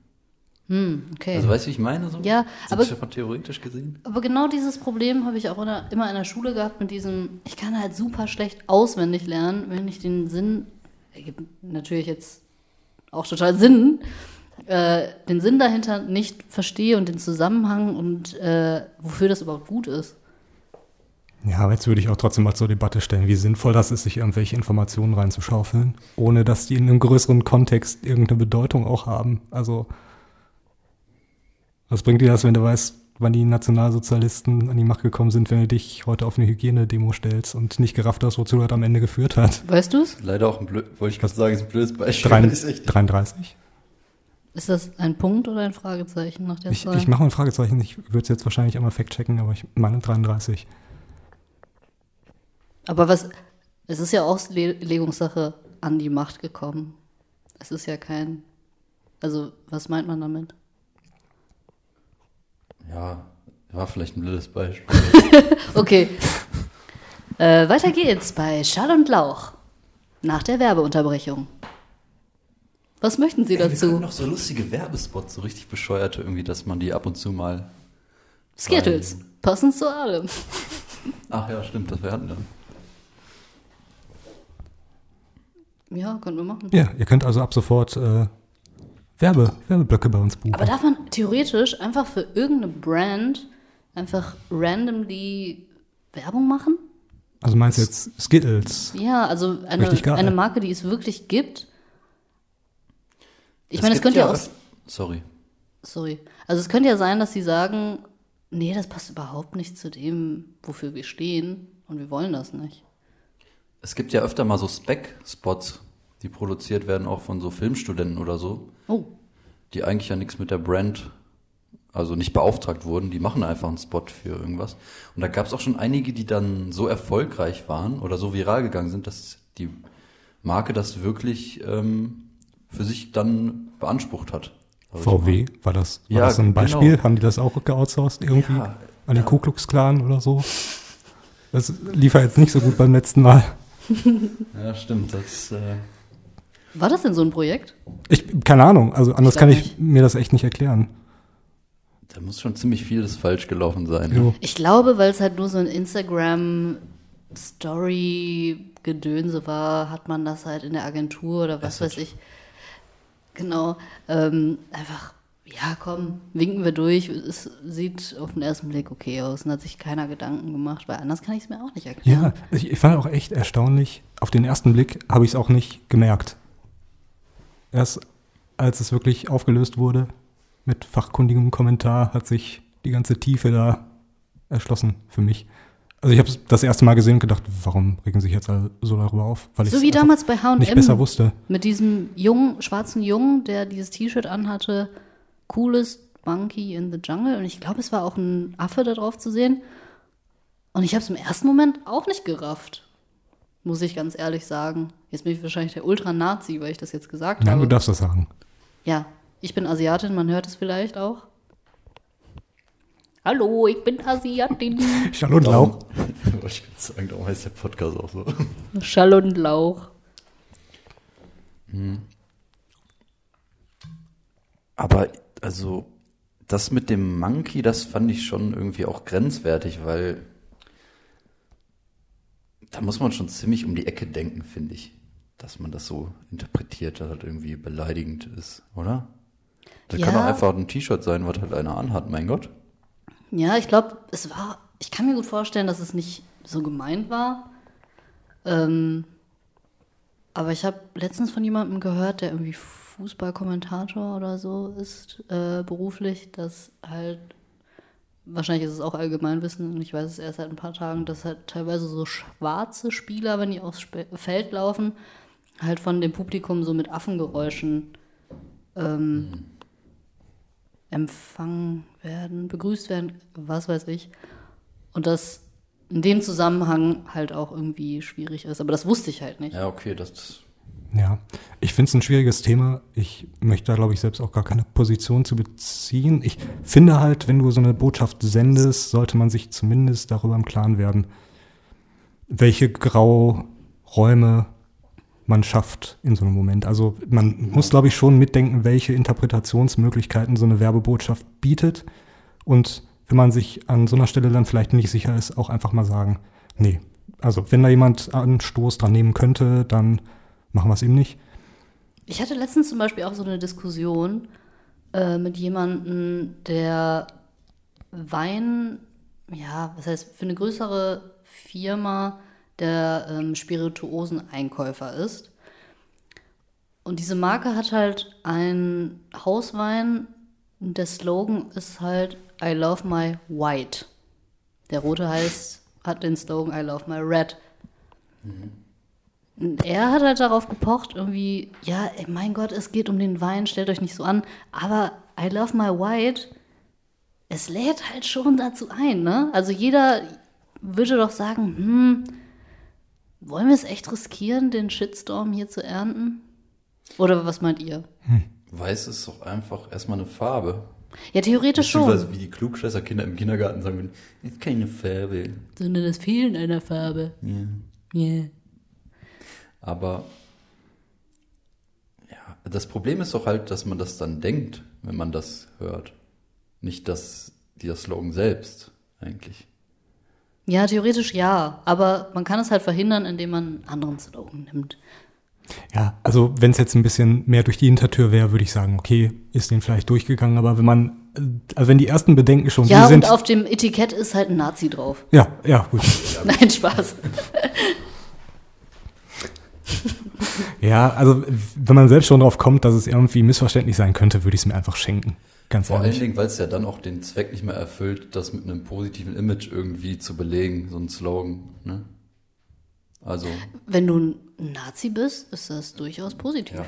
okay. Also weißt du, wie ich meine? So? Ja, so aber- schon theoretisch gesehen. Aber genau dieses Problem habe ich auch in der, immer in der Schule gehabt mit diesem, ich kann halt super schlecht auswendig lernen, wenn ich den Sinn, ergibt natürlich jetzt auch total Sinn, äh, den Sinn dahinter nicht verstehe und den Zusammenhang und äh, wofür das überhaupt gut ist. Ja, aber jetzt würde ich auch trotzdem mal zur Debatte stellen, wie sinnvoll das ist, sich irgendwelche Informationen reinzuschaufeln, ohne dass die in einem größeren Kontext irgendeine Bedeutung auch haben. Also, was bringt dir das, wenn du weißt, wann die Nationalsozialisten an die Macht gekommen sind, wenn du dich heute auf eine Hygienedemo stellst und nicht gerafft hast, wozu das am Ende geführt hat. Weißt du es? Leider auch ein blöd, wollte ich gerade sagen, ist ein blödes Beispiel. Drein- weil ich's echt- 33? Ist das ein Punkt oder ein Fragezeichen nach der Ich, Zahl? ich mache mal ein Fragezeichen. Ich würde es jetzt wahrscheinlich einmal fact-checken, aber ich meine 33. Aber was, es ist ja Auslegungssache an die Macht gekommen. Es ist ja kein, also was meint man damit? Ja, war vielleicht ein blödes Beispiel. Okay. äh, weiter geht's bei Schall und Lauch. Nach der Werbeunterbrechung. Was möchten Sie Ey, wir dazu? können noch so lustige Werbespots, so richtig bescheuerte irgendwie, dass man die ab und zu mal. Skittles. Passend zu allem. Ach ja, stimmt, das wir hatten dann. Ja, können wir machen. Ja, ihr könnt also ab sofort äh, Werbe, Werbeblöcke bei uns buchen. Aber darf man theoretisch einfach für irgendeine Brand einfach randomly Werbung machen? also meinst du jetzt Skittles? Ja, also eine, eine Marke, die es wirklich gibt. Ich meine, es könnte ja auch. öf- Sorry. Sorry. Also es könnte ja sein, dass sie sagen, nee, das passt überhaupt nicht zu dem, wofür wir stehen und wir wollen das nicht. Es gibt ja öfter mal so Spec-Spots, die produziert werden, auch von so Filmstudenten oder so, Oh, die eigentlich ja nichts mit der Brand, also nicht beauftragt wurden, die machen einfach einen Spot für irgendwas. Und da gab es auch schon einige, die dann so erfolgreich waren oder so viral gegangen sind, dass die Marke das wirklich ähm, für sich dann beansprucht hat. Ich VW, war das, war Ja, das ein genau. Beispiel? Haben die das auch geoutsourced irgendwie? Ja, an den Ku Klux Klan oder so? Das lief ja jetzt nicht so gut beim letzten Mal. Ja, stimmt. Das, äh, war das denn so ein Projekt? Ich, keine Ahnung, also anders Ich kann ich nicht. mir das echt nicht erklären. da muss schon ziemlich vieles falsch gelaufen sein. Jo. Ich glaube, weil es halt nur so ein Instagram-Story-Gedönse war, hat man das halt in der Agentur oder was Asset. weiß ich. Genau. Ähm, einfach, ja, komm, winken wir durch. Es sieht auf den ersten Blick okay aus und hat sich keiner Gedanken gemacht, weil anders kann ich es mir auch nicht erklären. Ja, ich, ich fand auch echt erstaunlich. Auf den ersten Blick habe ich es auch nicht gemerkt. Erst als es wirklich aufgelöst wurde, mit fachkundigem Kommentar, hat sich die ganze Tiefe da erschlossen für mich. Also ich habe es das erste Mal gesehen und gedacht, warum regen sich jetzt alle so darüber auf? Weil So wie damals bei nicht besser H&M wusste. mit diesem jungen, schwarzen Jungen, der dieses T-Shirt anhatte. Coolest Monkey in the Jungle. Und ich glaube, es war auch ein Affe da drauf zu sehen. Und ich habe es im ersten Moment auch nicht gerafft. Muss ich ganz ehrlich sagen. Jetzt bin ich wahrscheinlich der Ultra-Nazi, weil ich das jetzt gesagt Nein, habe. du darfst das sagen. Ja, ich bin Asiatin, man hört es vielleicht auch. Hallo, ich bin Asiatin. Schall und Lauch. Ich gerade sagen, darum heißt der Podcast auch so. Schall und Lauch. Aber also das mit dem Monkey, das fand ich schon irgendwie auch grenzwertig, weil da muss man schon ziemlich um die Ecke denken, finde ich, dass man das so interpretiert, dass das irgendwie beleidigend ist, oder? Das kann Ja. doch einfach ein T-Shirt sein, was halt einer anhat, mein Gott. Ja, ich glaube, es war. Ich kann mir gut vorstellen, dass es nicht so gemeint war. Ähm, aber ich habe letztens von jemandem gehört, der irgendwie Fußballkommentator oder so ist, äh, beruflich, dass halt. Wahrscheinlich ist es auch Allgemeinwissen und ich weiß es erst seit ein paar Tagen, dass halt teilweise so schwarze Spieler, wenn die aufs Spe Feld laufen, halt von dem Publikum so mit Affengeräuschen ähm, empfangen werden, begrüßt werden, was weiß ich. Und das in dem Zusammenhang halt auch irgendwie schwierig ist. Aber das wusste ich halt nicht. Ja, okay, das Ja, ich finde es ein schwieriges Thema. Ich möchte da, glaube ich, selbst auch gar keine Position zu beziehen. Ich finde halt, wenn du so eine Botschaft sendest, sollte man sich zumindest darüber im Klaren werden, welche Grauräume man schafft in so einem Moment. Also man muss, glaube ich, schon mitdenken, welche Interpretationsmöglichkeiten so eine Werbebotschaft bietet. Und wenn man sich an so einer Stelle dann vielleicht nicht sicher ist, auch einfach mal sagen, nee, also wenn da jemand Anstoß dran nehmen könnte, dann machen wir es eben nicht. Ich hatte letztens zum Beispiel auch so eine Diskussion äh, mit jemandem, der Wein, ja, was heißt, für eine größere Firma der ähm, Spirituoseneinkäufer ist. Und diese Marke hat halt einen Hauswein und der Slogan ist halt I love my white. Der rote heißt, hat den Slogan I love my red. Und er hat halt darauf gepocht, irgendwie, ja, ey, mein Gott, es geht um den Wein, stellt euch nicht so an. Aber I love my white, es lädt halt schon dazu ein, ne? Also jeder würde doch sagen, hm, wollen wir es echt riskieren, den Shitstorm hier zu ernten? Oder was meint ihr? Weiß ist doch einfach erstmal eine Farbe. Ja, theoretisch schon. Beziehungsweise wie die Klugscheißer-Kinder im Kindergarten sagen würden, ist keine Farbe. Sondern das Fehlen einer Farbe. Ja. Yeah. Aber ja, das Problem ist doch halt, dass man das dann denkt, wenn man das hört. Nicht das, der Slogan selbst eigentlich. Ja, theoretisch ja. Aber man kann es halt verhindern, indem man einen anderen Slogan nimmt. Ja, also wenn es jetzt ein bisschen mehr durch die Hintertür wäre, würde ich sagen, okay, ist den vielleicht durchgegangen, aber wenn man, also wenn die ersten Bedenken schon Ja, sind. und auf dem Etikett ist halt ein Nazi drauf. ja, ja, gut. Nein, Spaß. Ja, also wenn man selbst schon drauf kommt, dass es irgendwie missverständlich sein könnte, würde ich es mir einfach schenken. Ganz Vor allen ehrlich. Dingen, weil es ja dann auch den Zweck nicht mehr erfüllt, das mit einem positiven Image irgendwie zu belegen, so ein Slogan. Ne? Also, Wenn du ein Nazi bist, ist das durchaus positiv. ja.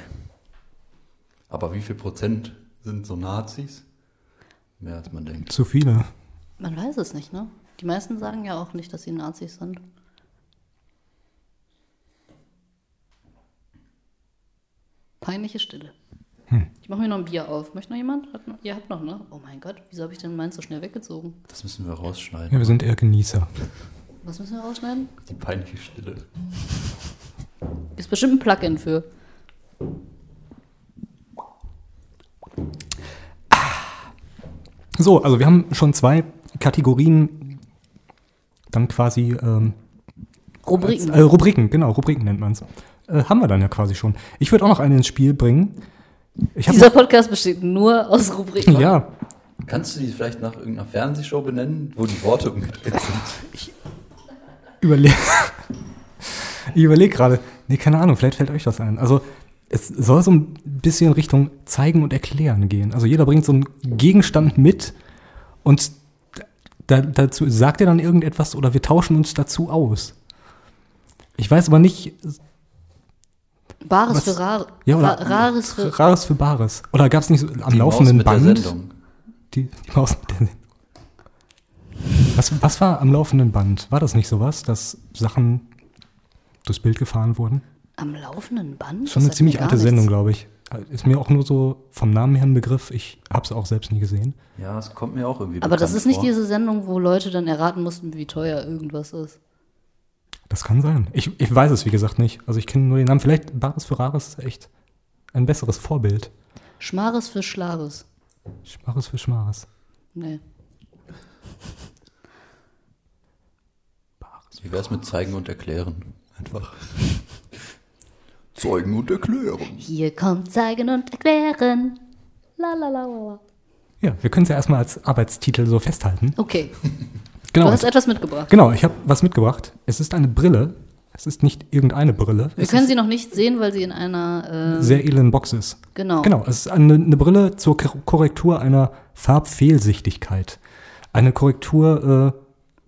Aber wie viel Prozent sind so Nazis? Mehr als man denkt. Zu viele. Man weiß es nicht, ne? Die meisten sagen ja auch nicht, dass sie Nazis sind. Peinliche Stille. Ich mache mir noch ein Bier auf. Möchte noch jemand? Hat noch, ihr habt noch, ne? Oh mein Gott, wieso habe ich denn meins so schnell weggezogen? Das müssen wir rausschneiden. Ja, wir sind eher Genießer. Was müssen wir rausschneiden? Die peinliche Stille. Ist bestimmt ein Plugin für. So, also wir haben schon zwei Kategorien dann quasi ähm, Rubriken. Als, äh, Rubriken, genau, Rubriken nennt man es. Äh, haben wir dann ja quasi schon. Ich würde auch noch eine ins Spiel bringen. Ich Dieser Podcast besteht nur aus Rubriken. ja, Kannst du die vielleicht nach irgendeiner Fernsehshow benennen, wo die Worte umgedreht sind? überlege ich überlege gerade. Nee, keine Ahnung, vielleicht fällt euch das ein. Also es soll so ein bisschen Richtung zeigen und erklären gehen. Also jeder bringt so einen Gegenstand mit und da, dazu sagt er dann irgendetwas oder wir tauschen uns dazu aus. Ich weiß aber nicht, Bares Was? für Rar ja, oder Ra Rares für. Rares für Bares. Oder gab es nicht so am Die laufenden Maus mit Band? Der Sendung. Die, die Maus mit der Sendung. Was, was war am laufenden Band? War das nicht sowas, dass Sachen durchs Bild gefahren wurden? Am laufenden Band? Schon eine ziemlich alte nichts. Sendung, glaube ich. Ist mir auch nur so vom Namen her ein Begriff. Ich habe es auch selbst nie gesehen. Ja, es kommt mir auch irgendwie Aber das ist nicht vor. diese Sendung, wo Leute dann erraten mussten, wie teuer irgendwas ist. Das kann sein. Ich, ich weiß es, wie gesagt, nicht. Also ich kenne nur den Namen. Vielleicht Bares für Rares ist echt ein besseres Vorbild. Schmares für Schlares. Schmares für Schmares. Nee. Wie wär's mit zeigen und erklären? Einfach. Zeugen und erklären. Hier kommt zeigen und erklären. La la la la. la. Ja, wir können es ja erstmal als Arbeitstitel so festhalten. Okay, Genau. du hast etwas mitgebracht. Genau, ich habe was mitgebracht. Es ist eine Brille. Es ist nicht irgendeine Brille. Wir es können sie noch nicht sehen, weil sie in einer. Äh, sehr elenden Box ist. genau. Genau, es ist eine, eine Brille zur Kor- Korrektur einer Farbfehlsichtigkeit. Eine Korrektur äh,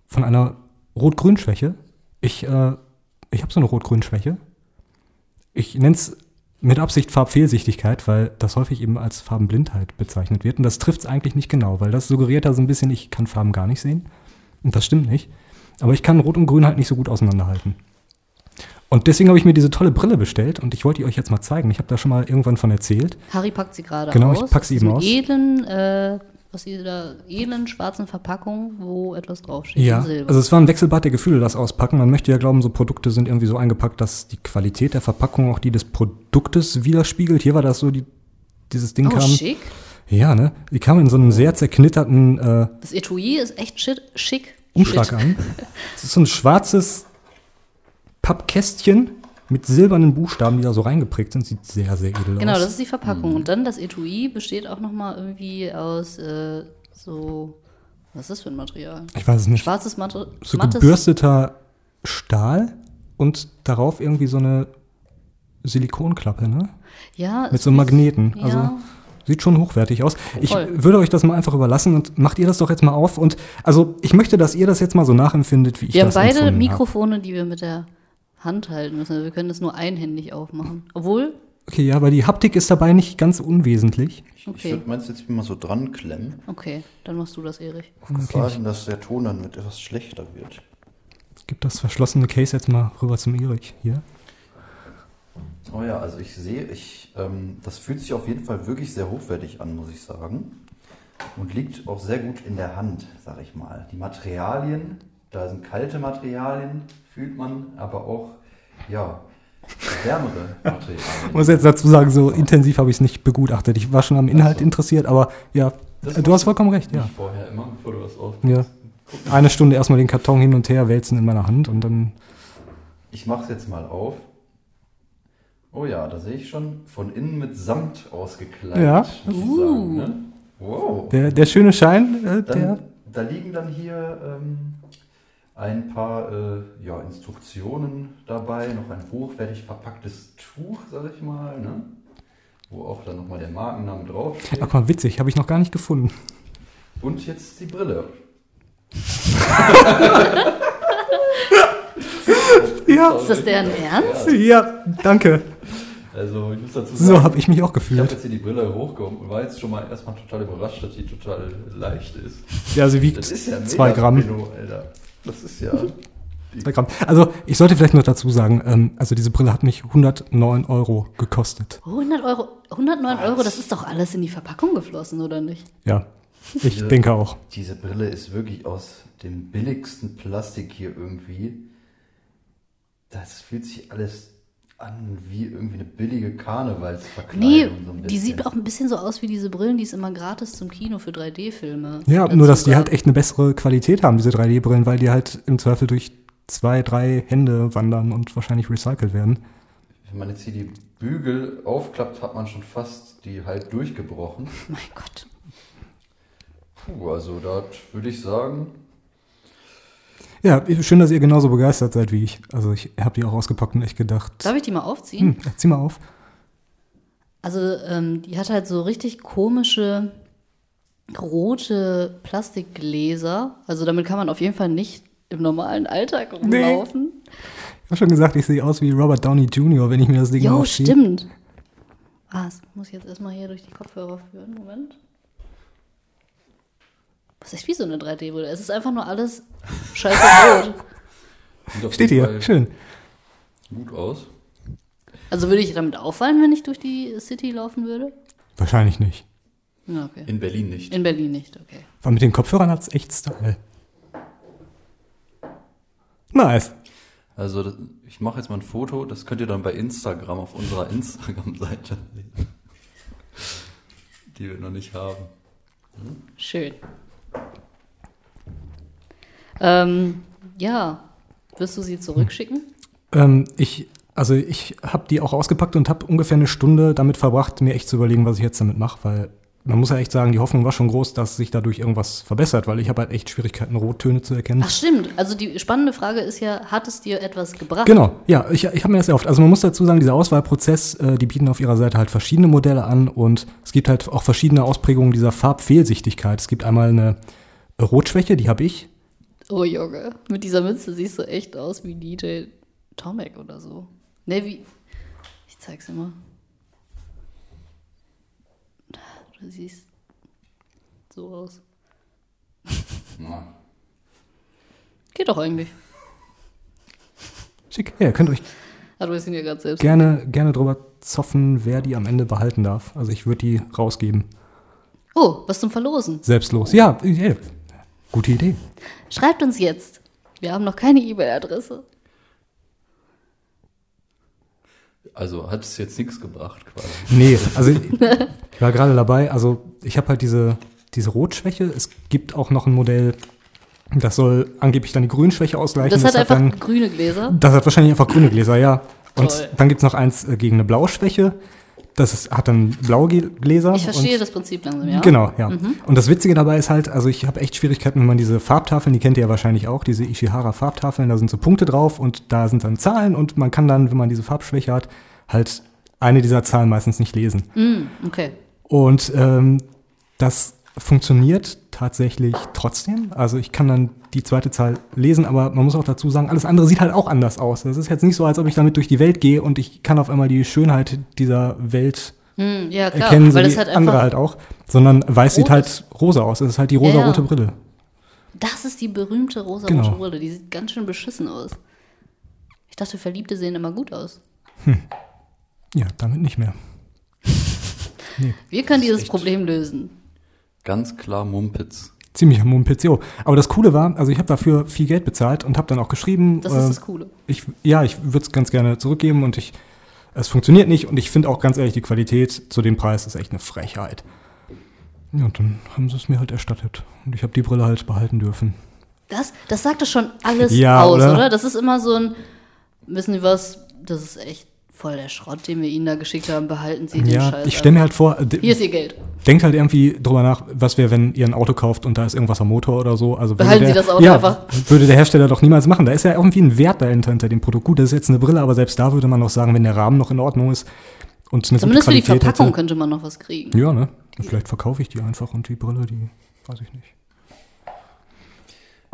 von einer Rot-Grün-Schwäche. Ich, äh, ich habe so eine Rot-Grün-Schwäche. Ich nenne es mit Absicht Farbfehlsichtigkeit, weil das häufig eben als Farbenblindheit bezeichnet wird. Und das trifft es eigentlich nicht genau, weil das suggeriert da so ein bisschen, ich kann Farben gar nicht sehen. Und das stimmt nicht. Aber ich kann Rot und Grün halt nicht so gut auseinanderhalten. Und deswegen habe ich mir diese tolle Brille bestellt und ich wollte die euch jetzt mal zeigen. Ich habe da schon mal irgendwann von erzählt. Harry packt sie gerade Genau, aus. ich pack sie Aus eben aus. Edlen, äh, aus dieser edlen schwarzen Verpackung, wo etwas draufsteht. Ja, also es war ein Wechselbad der Gefühle, das auspacken. Man möchte ja glauben, so Produkte sind irgendwie so eingepackt, dass die Qualität der Verpackung auch die des Produktes widerspiegelt. Hier war das so, die, dieses Ding oh, kam. schick. Ja, ne? Die kam in so einem sehr zerknitterten äh, Das Etui ist echt shit, schick. Umschlag Shit. an. Es ist so ein schwarzes Pappkästchen mit silbernen Buchstaben, die da so reingeprägt sind. Sieht sehr, sehr edel Genau, aus. das ist die Verpackung. Und dann das Etui besteht auch nochmal irgendwie aus äh, so. Was ist das für ein Material? ich weiß es nicht. Schwarzes Matte, so gebürsteter Stahl und darauf irgendwie so eine Silikonklappe, ne? Ja, Mit so Magneten. Ja, Also sieht schon hochwertig aus. Ich Voll. würde euch das mal einfach überlassen und macht ihr das doch jetzt mal auf. Und also ich möchte, dass ihr das jetzt mal so nachempfindet, wie ich Wir haben das beide empfunden hab. Mikrofone, die wir mit der Hand halten müssen. Also wir können das nur einhändig aufmachen. Obwohl, Okay, ja, aber die Haptik ist dabei nicht ganz unwesentlich. Ich Okay. würde meins jetzt mal so dran klemmen. okay, dann machst du das, Erich. Gefahr hin, dass der Ton dann mit etwas schlechter wird. Gib das verschlossene Case jetzt mal rüber zum Erich hier. Oh ja, also ich sehe, ich, ähm, das fühlt sich auf jeden Fall wirklich sehr hochwertig an, muss ich sagen. Und liegt auch sehr gut in der Hand, sag ich mal. Die Materialien, da sind kalte Materialien, fühlt man, aber auch, ja, wärmere Ich Materialien. muss jetzt dazu sagen, so intensiv habe ich es nicht begutachtet. Ich war schon am Inhalt Ach so. interessiert, aber ja, Das du hast vollkommen recht, ja. Vorher immer, bevor du was auf. ja. Eine Stunde erstmal den Karton hin und her wälzen in meiner Hand und dann. Ich mache es jetzt mal auf. Oh ja, da sehe ich schon von innen mit Samt ausgekleidet. Ja. Uh. sagen, ne? Wow. Der, der schöne Schein, äh, der. Dann, da liegen dann hier ähm, ein paar äh, ja, Instruktionen dabei, noch ein hochwertig verpacktes Tuch, sag ich mal, ne? wo auch dann nochmal der Markenname draufsteht. Ach mal, witzig, habe ich noch gar nicht gefunden. Und jetzt die Brille. Ja. Ist das deren Ernst? Ja, danke. Also ich muss dazu sagen, So habe ich mich auch ich habe gefühlt. jetzt hier die Brille hochgehoben und war jetzt schon mal erstmal total überrascht, dass die total leicht ist. Ja, sie wiegt Das ist ja zwei mega Gramm. Kilo, Alter. Das ist ja. Zwei Gramm. Also ich sollte vielleicht noch dazu sagen, ähm, also diese Brille hat mich 109 Euro gekostet. 100 Euro, 109 Euro, das ist doch alles in die Verpackung geflossen, oder nicht? Ja, ich Diese- denke auch. Diese Brille ist wirklich aus dem billigsten Plastik hier irgendwie. Das fühlt sich alles an wie irgendwie eine billige Karnevalsverkleidung. Nee, so ein die sieht auch ein bisschen so aus wie diese Brillen, die es immer gratis zum Kino für 3D-Filme. Ja, dazu nur dass die halt echt eine bessere Qualität haben, diese 3D-Brillen, weil die halt im Zweifel durch zwei, drei Hände wandern und wahrscheinlich recycelt werden. Wenn man jetzt hier die Bügel aufklappt, hat man schon fast die halb durchgebrochen. Mein Gott. Puh, also da würde ich sagen, Ja, schön, dass ihr genauso begeistert seid wie ich. Also ich habe die auch ausgepackt und echt gedacht, Darf ich die mal aufziehen? hm, zieh mal auf. Also, ähm, die hat halt so richtig komische rote Plastikgläser. Also, damit kann man auf jeden Fall nicht im normalen Alltag rumlaufen. Ich habe schon gesagt, ich sehe aus wie Robert Downey Jr., wenn ich mir das Ding Jo, aufziehe. stimmt. Ah, das muss ich jetzt erstmal hier durch die Kopfhörer führen. Moment. Das ist echt wie so eine 3D-Brille. Es ist einfach nur alles scheiße rot. Steht hier, schön. gut aus. Also würde ich damit auffallen, wenn ich durch die City laufen würde? Wahrscheinlich nicht. Ja, okay. In Berlin nicht. In Berlin nicht, okay. Aber mit den Kopfhörern hat es echt Style. Nice. Also das, ich mache jetzt mal ein Foto, das könnt ihr dann bei Instagram auf unserer Instagram-Seite sehen. Die wir noch nicht haben. Schön. Ähm, ja. Wirst du sie zurückschicken? Ähm, ich, also ich habe die auch ausgepackt und habe ungefähr eine Stunde damit verbracht, mir echt zu überlegen, was ich jetzt damit mache, weil man muss ja echt sagen, die Hoffnung war schon groß, dass sich dadurch irgendwas verbessert, weil ich habe halt echt Schwierigkeiten, Rottöne zu erkennen. Ach stimmt. Also die spannende Frage ist ja, hat es dir etwas gebracht? Genau, ja, ich, ich habe mir das erhofft. Also man muss dazu sagen, dieser Auswahlprozess, äh, die bieten auf ihrer Seite halt verschiedene Modelle an und es gibt halt auch verschiedene Ausprägungen dieser Farbfehlsichtigkeit. Es gibt einmal eine Rotschwäche, die habe ich. Oh Junge, mit dieser Mütze siehst du echt aus wie DJ Tomek oder so. Ne, wie. Ich zeig's dir mal. Du siehst so aus. Ja. Geht doch eigentlich. Schick, ja, ihr könnt euch Ah, du hast ihn ja gerade selbst. gerne, gerne drüber zoffen, wer die am Ende behalten darf. Also ich würde die rausgeben. Oh, was zum Verlosen. Selbstlos. Ja, ja, gute Idee. Schreibt uns jetzt. Wir haben noch keine E-Mail-Adresse. Also hat es jetzt nichts gebracht quasi. Nee, also ich war gerade dabei, also ich habe halt diese, diese Rotschwäche. Es gibt auch noch ein Modell, das soll angeblich dann die Grünschwäche ausgleichen. Das hat einfach dann, grüne Gläser. das hat wahrscheinlich einfach grüne Gläser, ja. Und Toll. dann gibt es noch eins äh, gegen eine Blauschwäche. Das ist, hat dann blaue Gläser. Ich verstehe das Prinzip langsam, ja. Genau, ja. Und das Witzige dabei ist halt, also ich habe echt Schwierigkeiten, wenn man diese Farbtafeln, die kennt ihr ja wahrscheinlich auch, diese Ishihara Farbtafeln, da sind so Punkte drauf und da sind dann Zahlen und man kann dann, wenn man diese Farbschwäche hat, halt eine dieser Zahlen meistens nicht lesen. Mm, okay. Und ähm, das funktioniert tatsächlich trotzdem. Also ich kann dann die zweite Zahl lesen, aber man muss auch dazu sagen, alles andere sieht halt auch anders aus. Das ist jetzt nicht so, als ob ich damit durch die Welt gehe und ich kann auf einmal die Schönheit dieser Welt Hm, ja, klar. erkennen, so weil wie das halt andere halt auch. Sondern weiß sieht halt rosa aus. Es ist halt die rosa-rote Ja. Brille. das ist die berühmte rosa Genau. Brille. Die sieht ganz schön beschissen aus. Ich dachte, Verliebte sehen immer gut aus. Ja, damit nicht mehr. Wir können dieses Problem lösen. Ganz klar Mumpitz. Ziemlich am Mumpitz, jo. Aber das Coole war, also ich habe dafür viel Geld bezahlt und habe dann auch geschrieben, Das äh, ist das Coole. ich, ja, ich würde es ganz gerne zurückgeben und ich, es funktioniert nicht und ich finde auch ganz ehrlich, die Qualität zu dem Preis ist echt eine Frechheit. Ja, und dann haben sie es mir halt erstattet und ich habe die Brille halt behalten dürfen. Das, das sagt doch schon alles Ja, aus, oder? oder? Das ist immer so ein, wissen Sie was, das ist echt voll der Schrott, den wir Ihnen da geschickt haben. Behalten Sie den Ja, Scheiß. ich stelle mir halt vor, Hier ist Ihr Geld. denkt halt irgendwie drüber nach, was wäre, wenn ihr ein Auto kauft und da ist irgendwas am Motor oder so. Also würde Behalten der, Sie das Auto ja, einfach. Würde der Hersteller doch niemals machen. Da ist ja irgendwie ein Wert dahinter, hinter dem Produkt. Gut, das ist jetzt eine Brille, aber selbst da würde man noch sagen, wenn der Rahmen noch in Ordnung ist und eine Zumindest für gute die Qualität Verpackung hätte. könnte man noch was kriegen. Ja, ne? Vielleicht verkaufe ich die einfach und die Brille, die weiß ich nicht.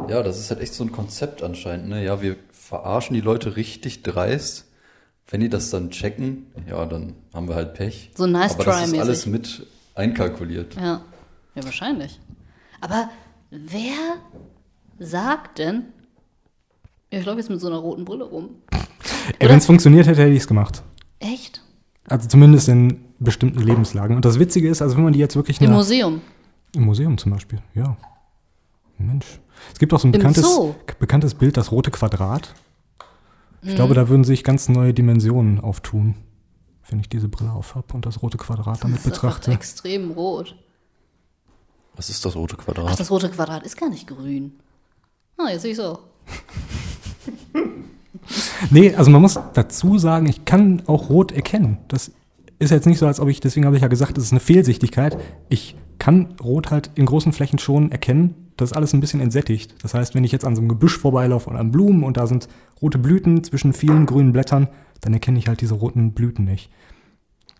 Ja, das ist halt echt so ein Konzept anscheinend. Ne? Ja, wir verarschen die Leute richtig dreist. Wenn die das dann checken, ja, dann haben wir halt Pech. So nice Aber try das ist alles mit einkalkuliert. Ja. Ja, wahrscheinlich. Aber wer sagt denn, ich laufe jetzt mit so einer roten Brille rum? Ey, wenn es funktioniert hätte, hätte ich es gemacht. Echt? Also zumindest in bestimmten Lebenslagen. Und das Witzige ist, also wenn man die jetzt wirklich Im Museum. Im Museum zum Beispiel, ja. Mensch. Es gibt auch so ein bekanntes, bekanntes Bild, das rote Quadrat. Ich Mhm. glaube, da würden sich ganz neue Dimensionen auftun, wenn ich diese Brille auf habe und das rote Quadrat damit Das ist betrachte. extrem rot. Was ist das rote Ach, Quadrat? das rote Quadrat ist gar nicht grün. Ah, jetzt sehe ich es auch. Nee, also man muss dazu sagen, ich kann auch rot erkennen. Das ist jetzt nicht so, als ob ich, deswegen habe ich ja gesagt, das ist eine Fehlsichtigkeit. Ich kann rot halt in großen Flächen schon erkennen. Das ist alles ein bisschen entsättigt. Das heißt, wenn ich jetzt an so einem Gebüsch vorbeilaufe und an Blumen und da sind rote Blüten zwischen vielen grünen Blättern, dann erkenne ich halt diese roten Blüten nicht.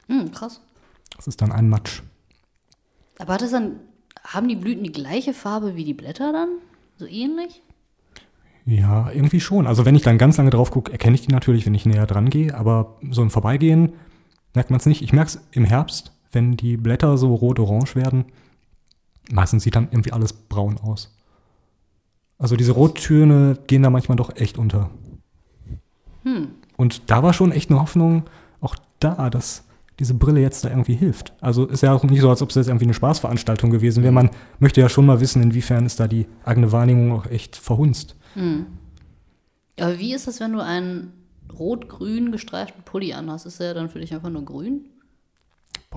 Hm, krass. Das ist dann ein Matsch. Aber hat das dann, haben die Blüten die gleiche Farbe wie die Blätter dann? So ähnlich? Ja, irgendwie schon. Also wenn ich dann ganz lange drauf gucke, erkenne ich die natürlich, wenn ich näher dran gehe, aber so im Vorbeigehen merkt man es nicht. Ich merke es im Herbst, wenn die Blätter so rot-orange werden. Meistens sieht dann irgendwie alles braun aus. Also diese Rottöne gehen da manchmal doch echt unter. Und da war schon echt eine Hoffnung, auch da, dass diese Brille jetzt da irgendwie hilft. Also ist ja auch nicht so, als ob es jetzt irgendwie eine Spaßveranstaltung gewesen wäre. Man möchte ja schon mal wissen, inwiefern ist da die eigene Wahrnehmung auch echt verhunzt. Aber wie ist das, wenn du einen rot-grün gestreiften Pulli anhast? Ist der dann für dich einfach nur grün?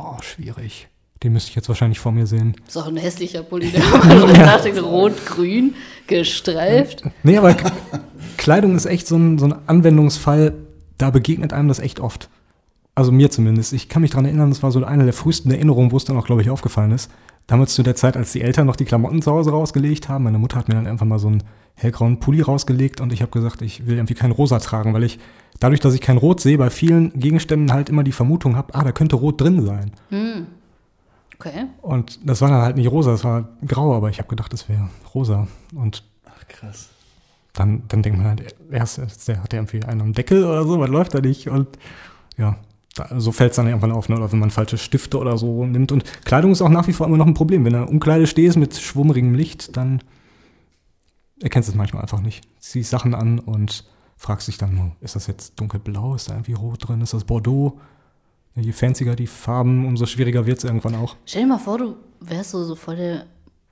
Boah, schwierig. Den müsste ich jetzt wahrscheinlich vor mir sehen. Ist auch ein hässlicher Pulli, der ja. so rot-grün gestreift. Nee, aber Kleidung ist echt so ein, so ein Anwendungsfall, da begegnet einem das echt oft. Also mir zumindest. Ich kann mich daran erinnern, das war so eine der frühesten Erinnerungen, wo es dann auch, glaube ich, aufgefallen ist. Damals zu der Zeit, als die Eltern noch die Klamotten zu Hause rausgelegt haben. Meine Mutter hat mir dann einfach mal so einen hellgrauen Pulli rausgelegt und ich habe gesagt, ich will irgendwie kein Rosa tragen, weil ich dadurch, dass ich kein Rot sehe, bei vielen Gegenständen halt immer die Vermutung habe, ah, da könnte Rot drin sein. Okay. Und das war dann halt nicht rosa, das war grau, aber ich habe gedacht, das wäre rosa. Und Ach, krass. dann, dann denkt man halt, erst ist der, hat der irgendwie einen am Deckel oder so, was läuft da nicht? Und ja, so fällt es dann irgendwann auf, ne? oder wenn man falsche Stifte oder so nimmt. Und Kleidung ist auch nach wie vor immer noch ein Problem. Wenn du in Umkleide stehst mit schwummerigem Licht, dann erkennst du es manchmal einfach nicht. Ziehst Sachen an und fragst dich dann, ist das jetzt dunkelblau, ist da irgendwie rot drin, ist das Bordeaux? Je fancier die Farben, umso schwieriger wird es irgendwann auch. Stell dir mal vor, du wärst so, so voll, der,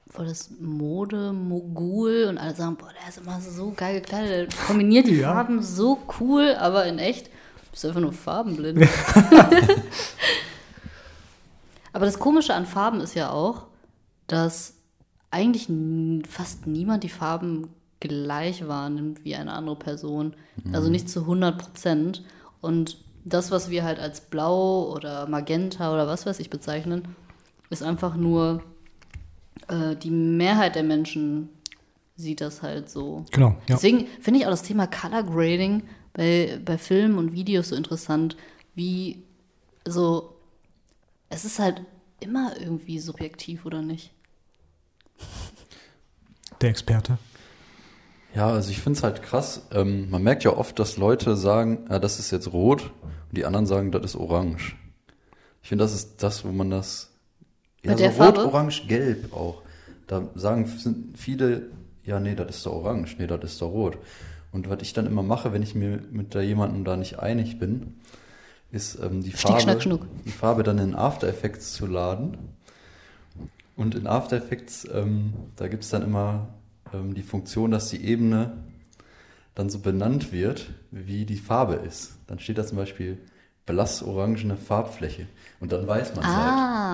voll das Mode-Mogul und alle sagen, boah, der ist immer so geil gekleidet, der kombiniert die Ja. Farben so cool, aber in echt bist du einfach nur farbenblind. aber das Komische an Farben ist ja auch, dass eigentlich fast niemand die Farben gleich wahrnimmt wie eine andere Person. Also nicht zu 100 Prozent. Und das, was wir halt als blau oder magenta oder was weiß ich bezeichnen, ist einfach nur äh, die Mehrheit der Menschen sieht das halt so. Genau, ja. Deswegen finde ich auch das Thema Color Grading bei, bei Filmen und Videos so interessant, wie so, es ist halt immer irgendwie subjektiv, oder nicht? Der Experte. Ja, also ich finde es halt krass. Ähm, man merkt ja oft, dass Leute sagen, ja, das ist jetzt rot und die anderen sagen, das ist orange. Ich finde, das ist das, wo man das. Ja, Mit so der rot, Farbe? orange, gelb auch. Da sagen sind viele, ja, nee, das ist doch orange, nee, das ist doch rot. Und was ich dann immer mache, wenn ich mir mit da jemandem da nicht einig bin, ist ähm, die, Schnick, Farbe, schnack, die Farbe dann in After Effects zu laden. Und in After Effects, ähm, da gibt es dann immer ähm, die Funktion, dass die Ebene dann so benannt wird, wie die Farbe ist. Dann steht da zum Beispiel blassorangene Farbfläche. Und dann weiß man es halt. Ah,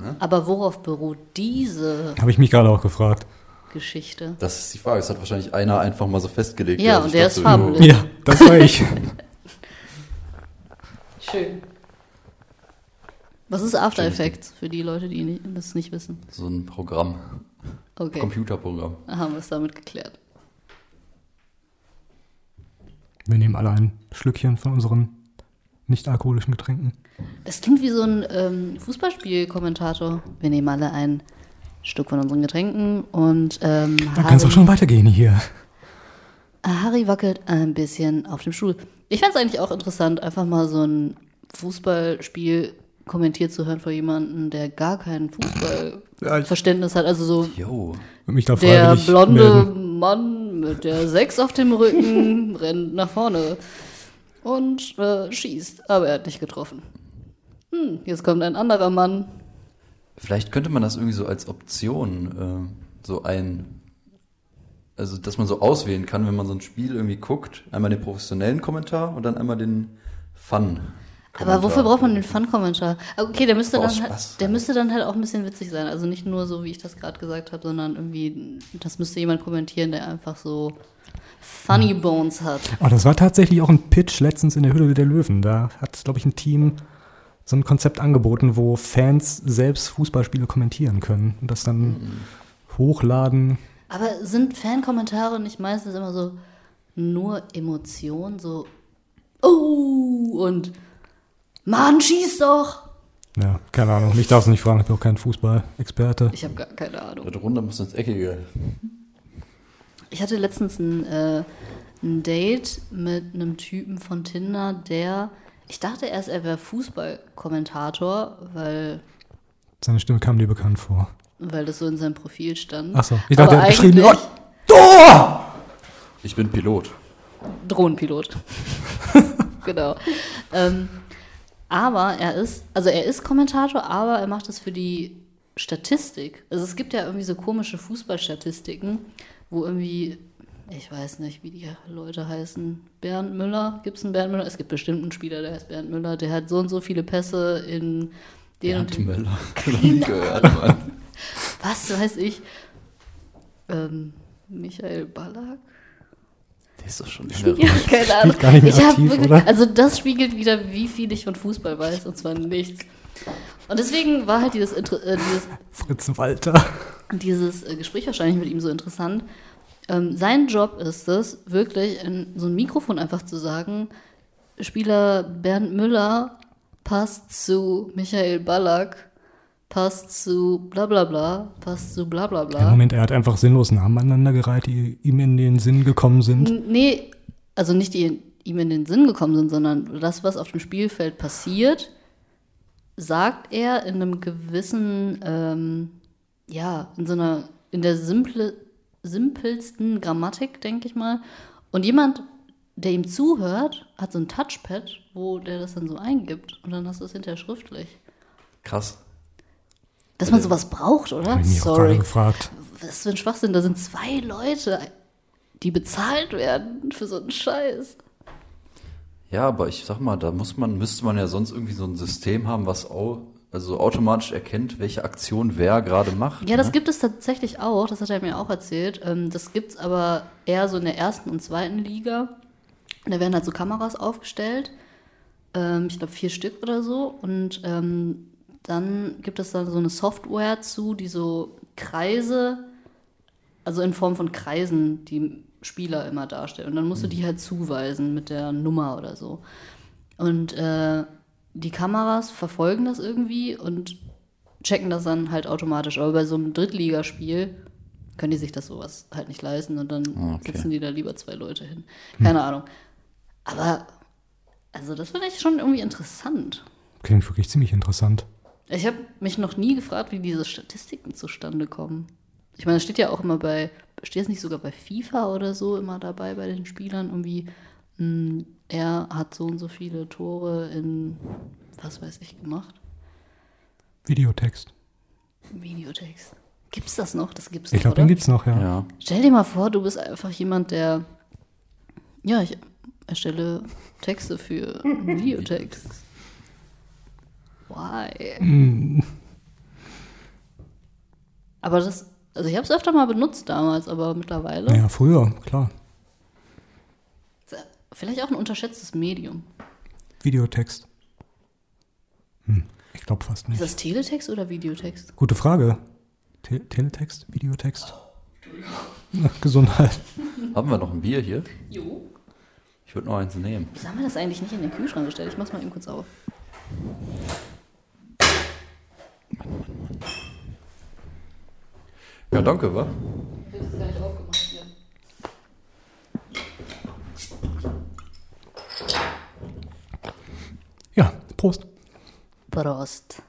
Ne? aber worauf beruht diese Habe ich mich gerade auch gefragt. Geschichte? Das ist die Frage. Das hat wahrscheinlich einer einfach mal so festgelegt. Ja, sich und der ist farbenblind. Ja, das war ich. Schön. Was ist After Schön. Effects für die Leute, die das nicht wissen? So ein Programm, Okay, Computerprogramm. haben wir es damit geklärt. Wir nehmen alle ein Schlückchen von unseren nicht-alkoholischen Getränken. Das klingt wie so ein ähm, Fußballspiel-Kommentator. Wir nehmen alle ein Stück von unseren Getränken und ähm, Da kannst du auch schon weitergehen hier. Harry wackelt ein bisschen auf dem Stuhl. Ich fände es eigentlich auch interessant, einfach mal so ein Fußballspiel kommentiert zu hören von jemandem, der gar kein Fußballverständnis hat. Also so Jo. Mich da der blonde melden. Mann mit der Sechs auf dem Rücken rennt nach vorne und äh, schießt, aber er hat nicht getroffen. Hm, jetzt kommt ein anderer Mann. Vielleicht könnte man das irgendwie so als Option äh, so ein, also dass man so auswählen kann, wenn man so ein Spiel irgendwie guckt, einmal den professionellen Kommentar und dann einmal den Fun. Aber wofür braucht man den Fun-Kommentar? Ah, Okay, der müsste, dann halt, der müsste dann halt auch ein bisschen witzig sein. Also nicht nur so, wie ich das gerade gesagt habe, sondern irgendwie, das müsste jemand kommentieren, der einfach so Funny Bones hat. Oh, das war tatsächlich auch ein Pitch letztens in der Höhle der Löwen. Da hat, glaube ich, ein Team so ein Konzept angeboten, wo Fans selbst Fußballspiele kommentieren können und das dann hochladen. Aber sind Fan-Kommentare nicht meistens immer so nur Emotionen, so oh und Mann, schieß doch! Ja, keine Ahnung. Mich darfst du nicht fragen, ich bin auch kein Fußballexperte. Ich habe gar keine Ahnung. Das runter muss ins Eckige. Ich hatte letztens ein, äh, ein Date mit einem Typen von Tinder, der, ich dachte erst, er wäre Fußballkommentator, weil, Seine Stimme kam dir bekannt vor. weil das so in seinem Profil stand. Ach so, ich dachte, Aber er hat geschrien, eigentlich oh, Ich bin Pilot. Drohnenpilot. genau. Ähm, aber er ist, also er ist Kommentator, aber er macht es für die Statistik. Also es gibt ja irgendwie so komische Fußballstatistiken, wo irgendwie, ich weiß nicht, wie die Leute heißen. Bernd Müller, gibt es einen Bernd Müller? Es gibt bestimmt einen Spieler, der heißt Bernd Müller, der hat so und so viele Pässe in den und Bernd den. Möller. Noch nie gehört, Mann. Was weiß ich? Ähm, Michael Ballack? Der ist doch schon Ja, länger. keine Ahnung. gar nicht mehr ich aktiv, wirklich, oder? Also das spiegelt wieder, wie viel ich von Fußball weiß, und zwar nichts. Und deswegen war halt dieses, äh, dieses, Fritz Walter. dieses äh, Gespräch wahrscheinlich mit ihm so interessant. Ähm, sein Job ist es, wirklich in so ein Mikrofon einfach zu sagen, Spieler Bernd Müller passt zu Michael Ballack, passt zu bla bla bla, passt zu bla bla bla. Ja, Moment, er hat einfach sinnlos Namen aneinandergereiht, die ihm in den Sinn gekommen sind. N- Nee, also nicht die ihm in den Sinn gekommen sind, sondern das, was auf dem Spielfeld passiert, sagt er in einem gewissen, ähm, ja, in so einer, in der simple, simpelsten Grammatik, denke ich mal. Und jemand, der ihm zuhört, hat so ein Touchpad, wo der das dann so eingibt und dann hast du es hinterher schriftlich. Krass. Dass man sowas braucht, oder? Hab ich mich auch Sorry. gefragt. Was für ein Schwachsinn. Da sind zwei Leute, die bezahlt werden für so einen Scheiß. Ja, aber ich sag mal, da muss man, müsste man ja sonst irgendwie so ein System haben, was au, also automatisch erkennt, welche Aktion wer gerade macht. Ja, das ne? gibt es tatsächlich auch, das hat er mir auch erzählt. Ähm, Das gibt es aber eher so in der ersten und zweiten Liga. Da werden halt so Kameras aufgestellt. Ähm, Ich glaube vier Stück oder so. Und ähm, dann gibt es da so eine Software zu, die so Kreise, also in Form von Kreisen, die Spieler immer darstellt. Und dann musst du die halt zuweisen mit der Nummer oder so. Und äh, die Kameras verfolgen das irgendwie und checken das dann halt automatisch. Aber bei so einem Drittligaspiel können die sich das sowas halt nicht leisten und dann Ah, okay. sitzen die da lieber zwei Leute hin. Keine Ahnung. Aber, also das finde ich schon irgendwie interessant. Klingt wirklich ziemlich interessant. Ich habe mich noch nie gefragt, wie diese Statistiken zustande kommen. Ich meine, es steht ja auch immer bei, steht es nicht sogar bei FIFA oder so immer dabei bei den Spielern irgendwie, mh, er hat so und so viele Tore in, was weiß ich, gemacht. Videotext. Videotext. Gibt's das noch? Das gibt's Ich noch, glaube, oder? den gibt's noch, ja. Ja. Stell dir mal vor, du bist einfach jemand, der, ja, ich erstelle Texte für Videotext. Why? Aber das, also ich habe es öfter mal benutzt damals, aber mittlerweile Ja, früher, klar. Vielleicht auch ein unterschätztes Medium. Videotext. Hm, ich glaube fast Ist nicht. das Teletext oder Videotext? Gute Frage. Te Teletext? Videotext? Na, Gesundheit. Haben wir noch ein Bier hier? Jo. Ich würde noch eins nehmen. Wieso haben wir das eigentlich nicht in den Kühlschrank gestellt? Ich mach's mal eben kurz auf. Ja, danke, wa? Ich hab's gar nicht aufgemacht hier. Ja, Prost. Prost.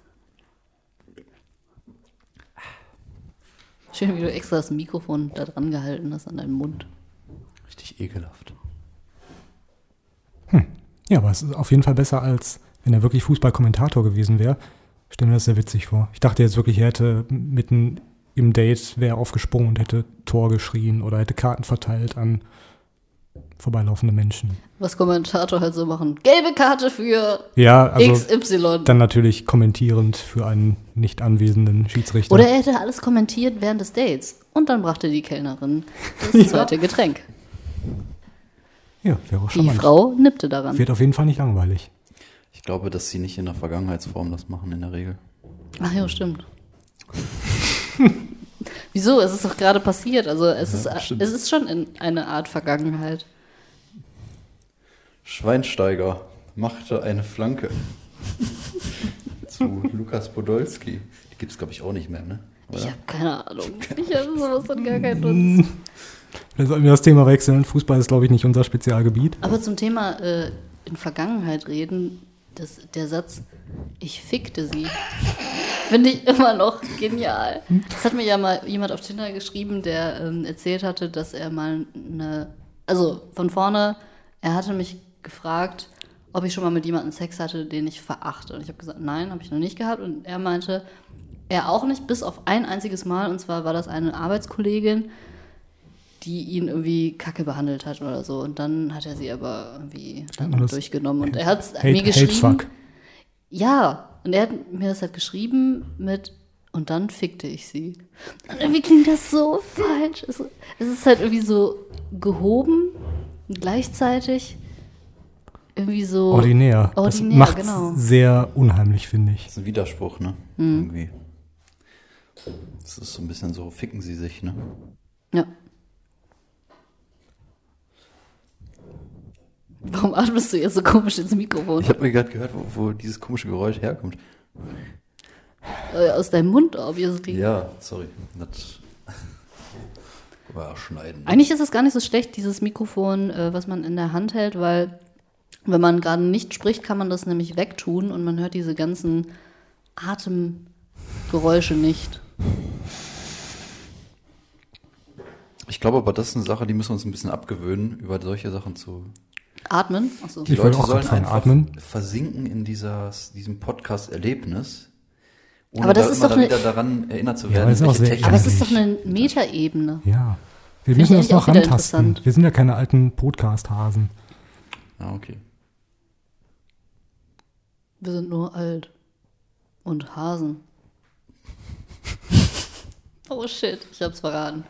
Schön, wie du extra das Mikrofon da dran gehalten hast an deinen Mund. Richtig ekelhaft. Ja, aber es ist auf jeden Fall besser, als wenn er wirklich Fußballkommentator gewesen wäre. Ich stelle mir das sehr witzig vor. Ich dachte jetzt wirklich, er hätte mitten im Date wäre aufgesprungen und hätte Tor geschrien oder hätte Karten verteilt an vorbeilaufende Menschen. Was Kommentator halt so machen. Gelbe Karte für Ja, also XY. dann natürlich kommentierend für einen nicht anwesenden Schiedsrichter. Oder er hätte alles kommentiert während des Dates. Und dann brachte die Kellnerin das zweite Getränk. ja, wäre auch Die charmant. Frau nippte daran. Wird auf jeden Fall nicht langweilig. Ich glaube, dass sie nicht in der Vergangenheitsform das machen in der Regel. Ach ja, stimmt. Wieso? Es ist doch gerade passiert. Also es, ist, stimmt. es ist schon in eine Art Vergangenheit. Schweinsteiger machte eine Flanke zu Lukas Podolski. Die gibt es, glaube ich, auch nicht mehr, ne? Ich Oder? habe keine Ahnung. Ich habe sowas von gar keinen Nutzen. Vielleicht sollten wir das Thema wechseln. Fußball ist, glaube ich, nicht unser Spezialgebiet. Aber zum Thema äh, in Vergangenheit reden, das, der Satz, ich fickte sie, finde ich immer noch genial. Das hat mir ja mal jemand auf Tinder geschrieben, der ähm, erzählt hatte, dass er mal eine, also von vorne, er hatte mich gefragt, ob ich schon mal mit jemandem Sex hatte, den ich verachte. Und ich habe gesagt, nein, habe ich noch nicht gehabt. Und er meinte, er auch nicht, bis auf ein einziges Mal. Und zwar war das eine Arbeitskollegin, die ihn irgendwie kacke behandelt hat oder so. Und dann hat er sie aber irgendwie durchgenommen. Und er hat Hate, mir geschrieben. Hatefuck. Ja, und er hat mir das halt geschrieben mit und dann fickte ich sie. Und irgendwie klingt das so falsch. Es, es ist halt irgendwie so gehoben und gleichzeitig irgendwie so Ordinär. Das Ordinär, macht genau. sehr unheimlich, finde ich. Das ist ein Widerspruch, ne? Mhm. Irgendwie. Das ist so ein bisschen so, ficken sie sich, ne? Ja. Warum atmest du jetzt so komisch ins Mikrofon? Ich habe mir gerade gehört, wo, wo dieses komische Geräusch herkommt. Äh, Aus deinem Mund, obviously. Ja, sorry. Das war schneiden. Eigentlich ist es gar nicht so schlecht, dieses Mikrofon, äh, was man in der Hand hält, weil wenn man gerade nicht spricht, kann man das nämlich wegtun und man hört diese ganzen Atemgeräusche nicht. Ich glaube aber, das ist eine Sache, die müssen wir uns ein bisschen abgewöhnen, über solche Sachen zu. Atmen? Achso. Die Ich Leute sollen einfach atmen? versinken in dieser, diesem Podcast-Erlebnis. Ohne Aber das da ist immer doch eine- wieder daran erinnert zu Ja, werden. aber sehr Technik- Aber es ist doch eine Metaebene. Ja. Wir Finde müssen uns noch rantasten. Wir sind ja keine alten Podcast-Hasen. Ah, okay. Wir sind nur alt. Und Hasen. oh shit, ich hab's verraten.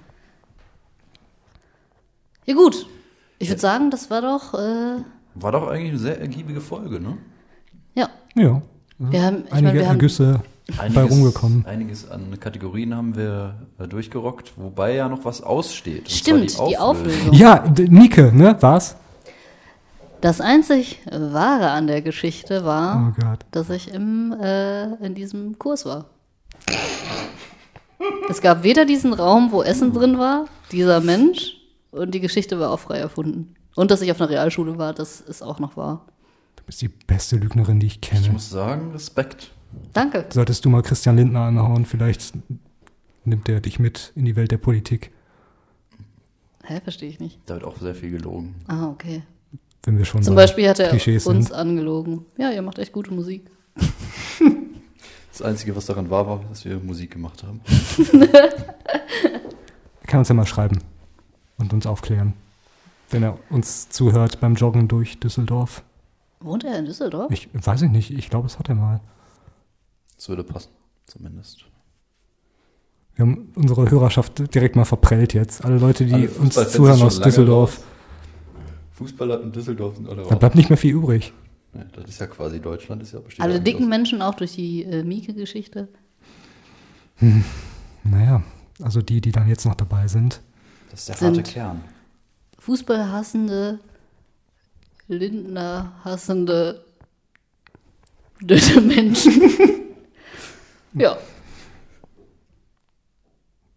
Ja gut. Ich würde sagen, das war doch, äh, War doch eigentlich eine sehr ergiebige Folge, ne? ja. Ja. Wir haben, ich Einige meine, wir haben, Ergüsse bei rumgekommen. Einiges an Kategorien haben wir äh, durchgerockt, wobei ja noch was aussteht. stimmt, zwar die Auflösung. Ja, Nike, ne? Was? Das einzig Wahre an der Geschichte war, Oh Gott. dass ich im, äh, in diesem Kurs war. Es gab weder diesen Raum, wo Essen drin war, dieser Mensch, und die Geschichte war auch frei erfunden. Und dass ich auf einer Realschule war, das ist auch noch wahr. Du bist die beste Lügnerin, die ich Ich kenne. muss sagen, Respekt. Danke. Solltest du mal Christian Lindner anhauen, vielleicht nimmt er dich mit in die Welt der Politik, Hä, verstehe ich nicht. Da wird auch sehr viel gelogen. Ah, okay. Wenn wir schon Zum bei Beispiel hat er Klischees uns sind. angelogen. Ja, ihr macht echt gute Musik. Das Einzige, was daran war, war, dass wir Musik gemacht haben. Er kann uns ja mal schreiben und uns aufklären, wenn er uns zuhört beim Joggen durch Düsseldorf. Wohnt er in Düsseldorf? Ich weiß ich nicht, ich glaube, es hat er mal. Das würde passen, zumindest. Wir haben unsere Hörerschaft direkt mal verprellt jetzt. Alle Leute, die Alle uns zuhören aus Düsseldorf. raus. Fußballer in Düsseldorf sind alle Da raus. bleibt nicht mehr viel übrig. Ja, das ist ja quasi Deutschland, ist ja Alle ja dicken aus- Menschen auch durch die äh, Mieke-Geschichte. Naja, also die, die dann jetzt noch dabei sind. Das ist der sind- harte Kern. Fußballhassende, Lindner hassende, dünne Menschen. ja,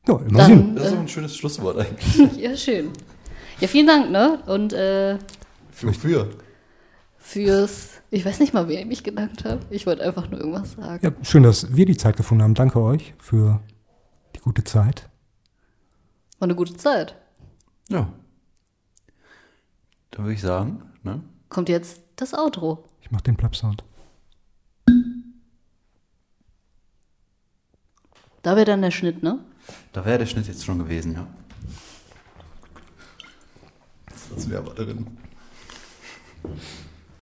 Ja, immerhin. dann. Das ist doch Äh, ein schönes Schlusswort eigentlich. ja, schön. Ja, vielen Dank, ne? Und äh, Wofür? fürs. Ich weiß nicht mal, wen ich mich gedankt habe. Ich wollte einfach nur irgendwas sagen. Ja, schön, dass wir die Zeit gefunden haben. Danke euch für die gute Zeit. War eine gute Zeit. Ja. Dann würde ich sagen, ne? Kommt jetzt das Outro. Ich mache den Plap-Sound. Da wäre dann der Schnitt, ne? Da wäre der Schnitt jetzt schon gewesen, ja. Das wäre aber drin.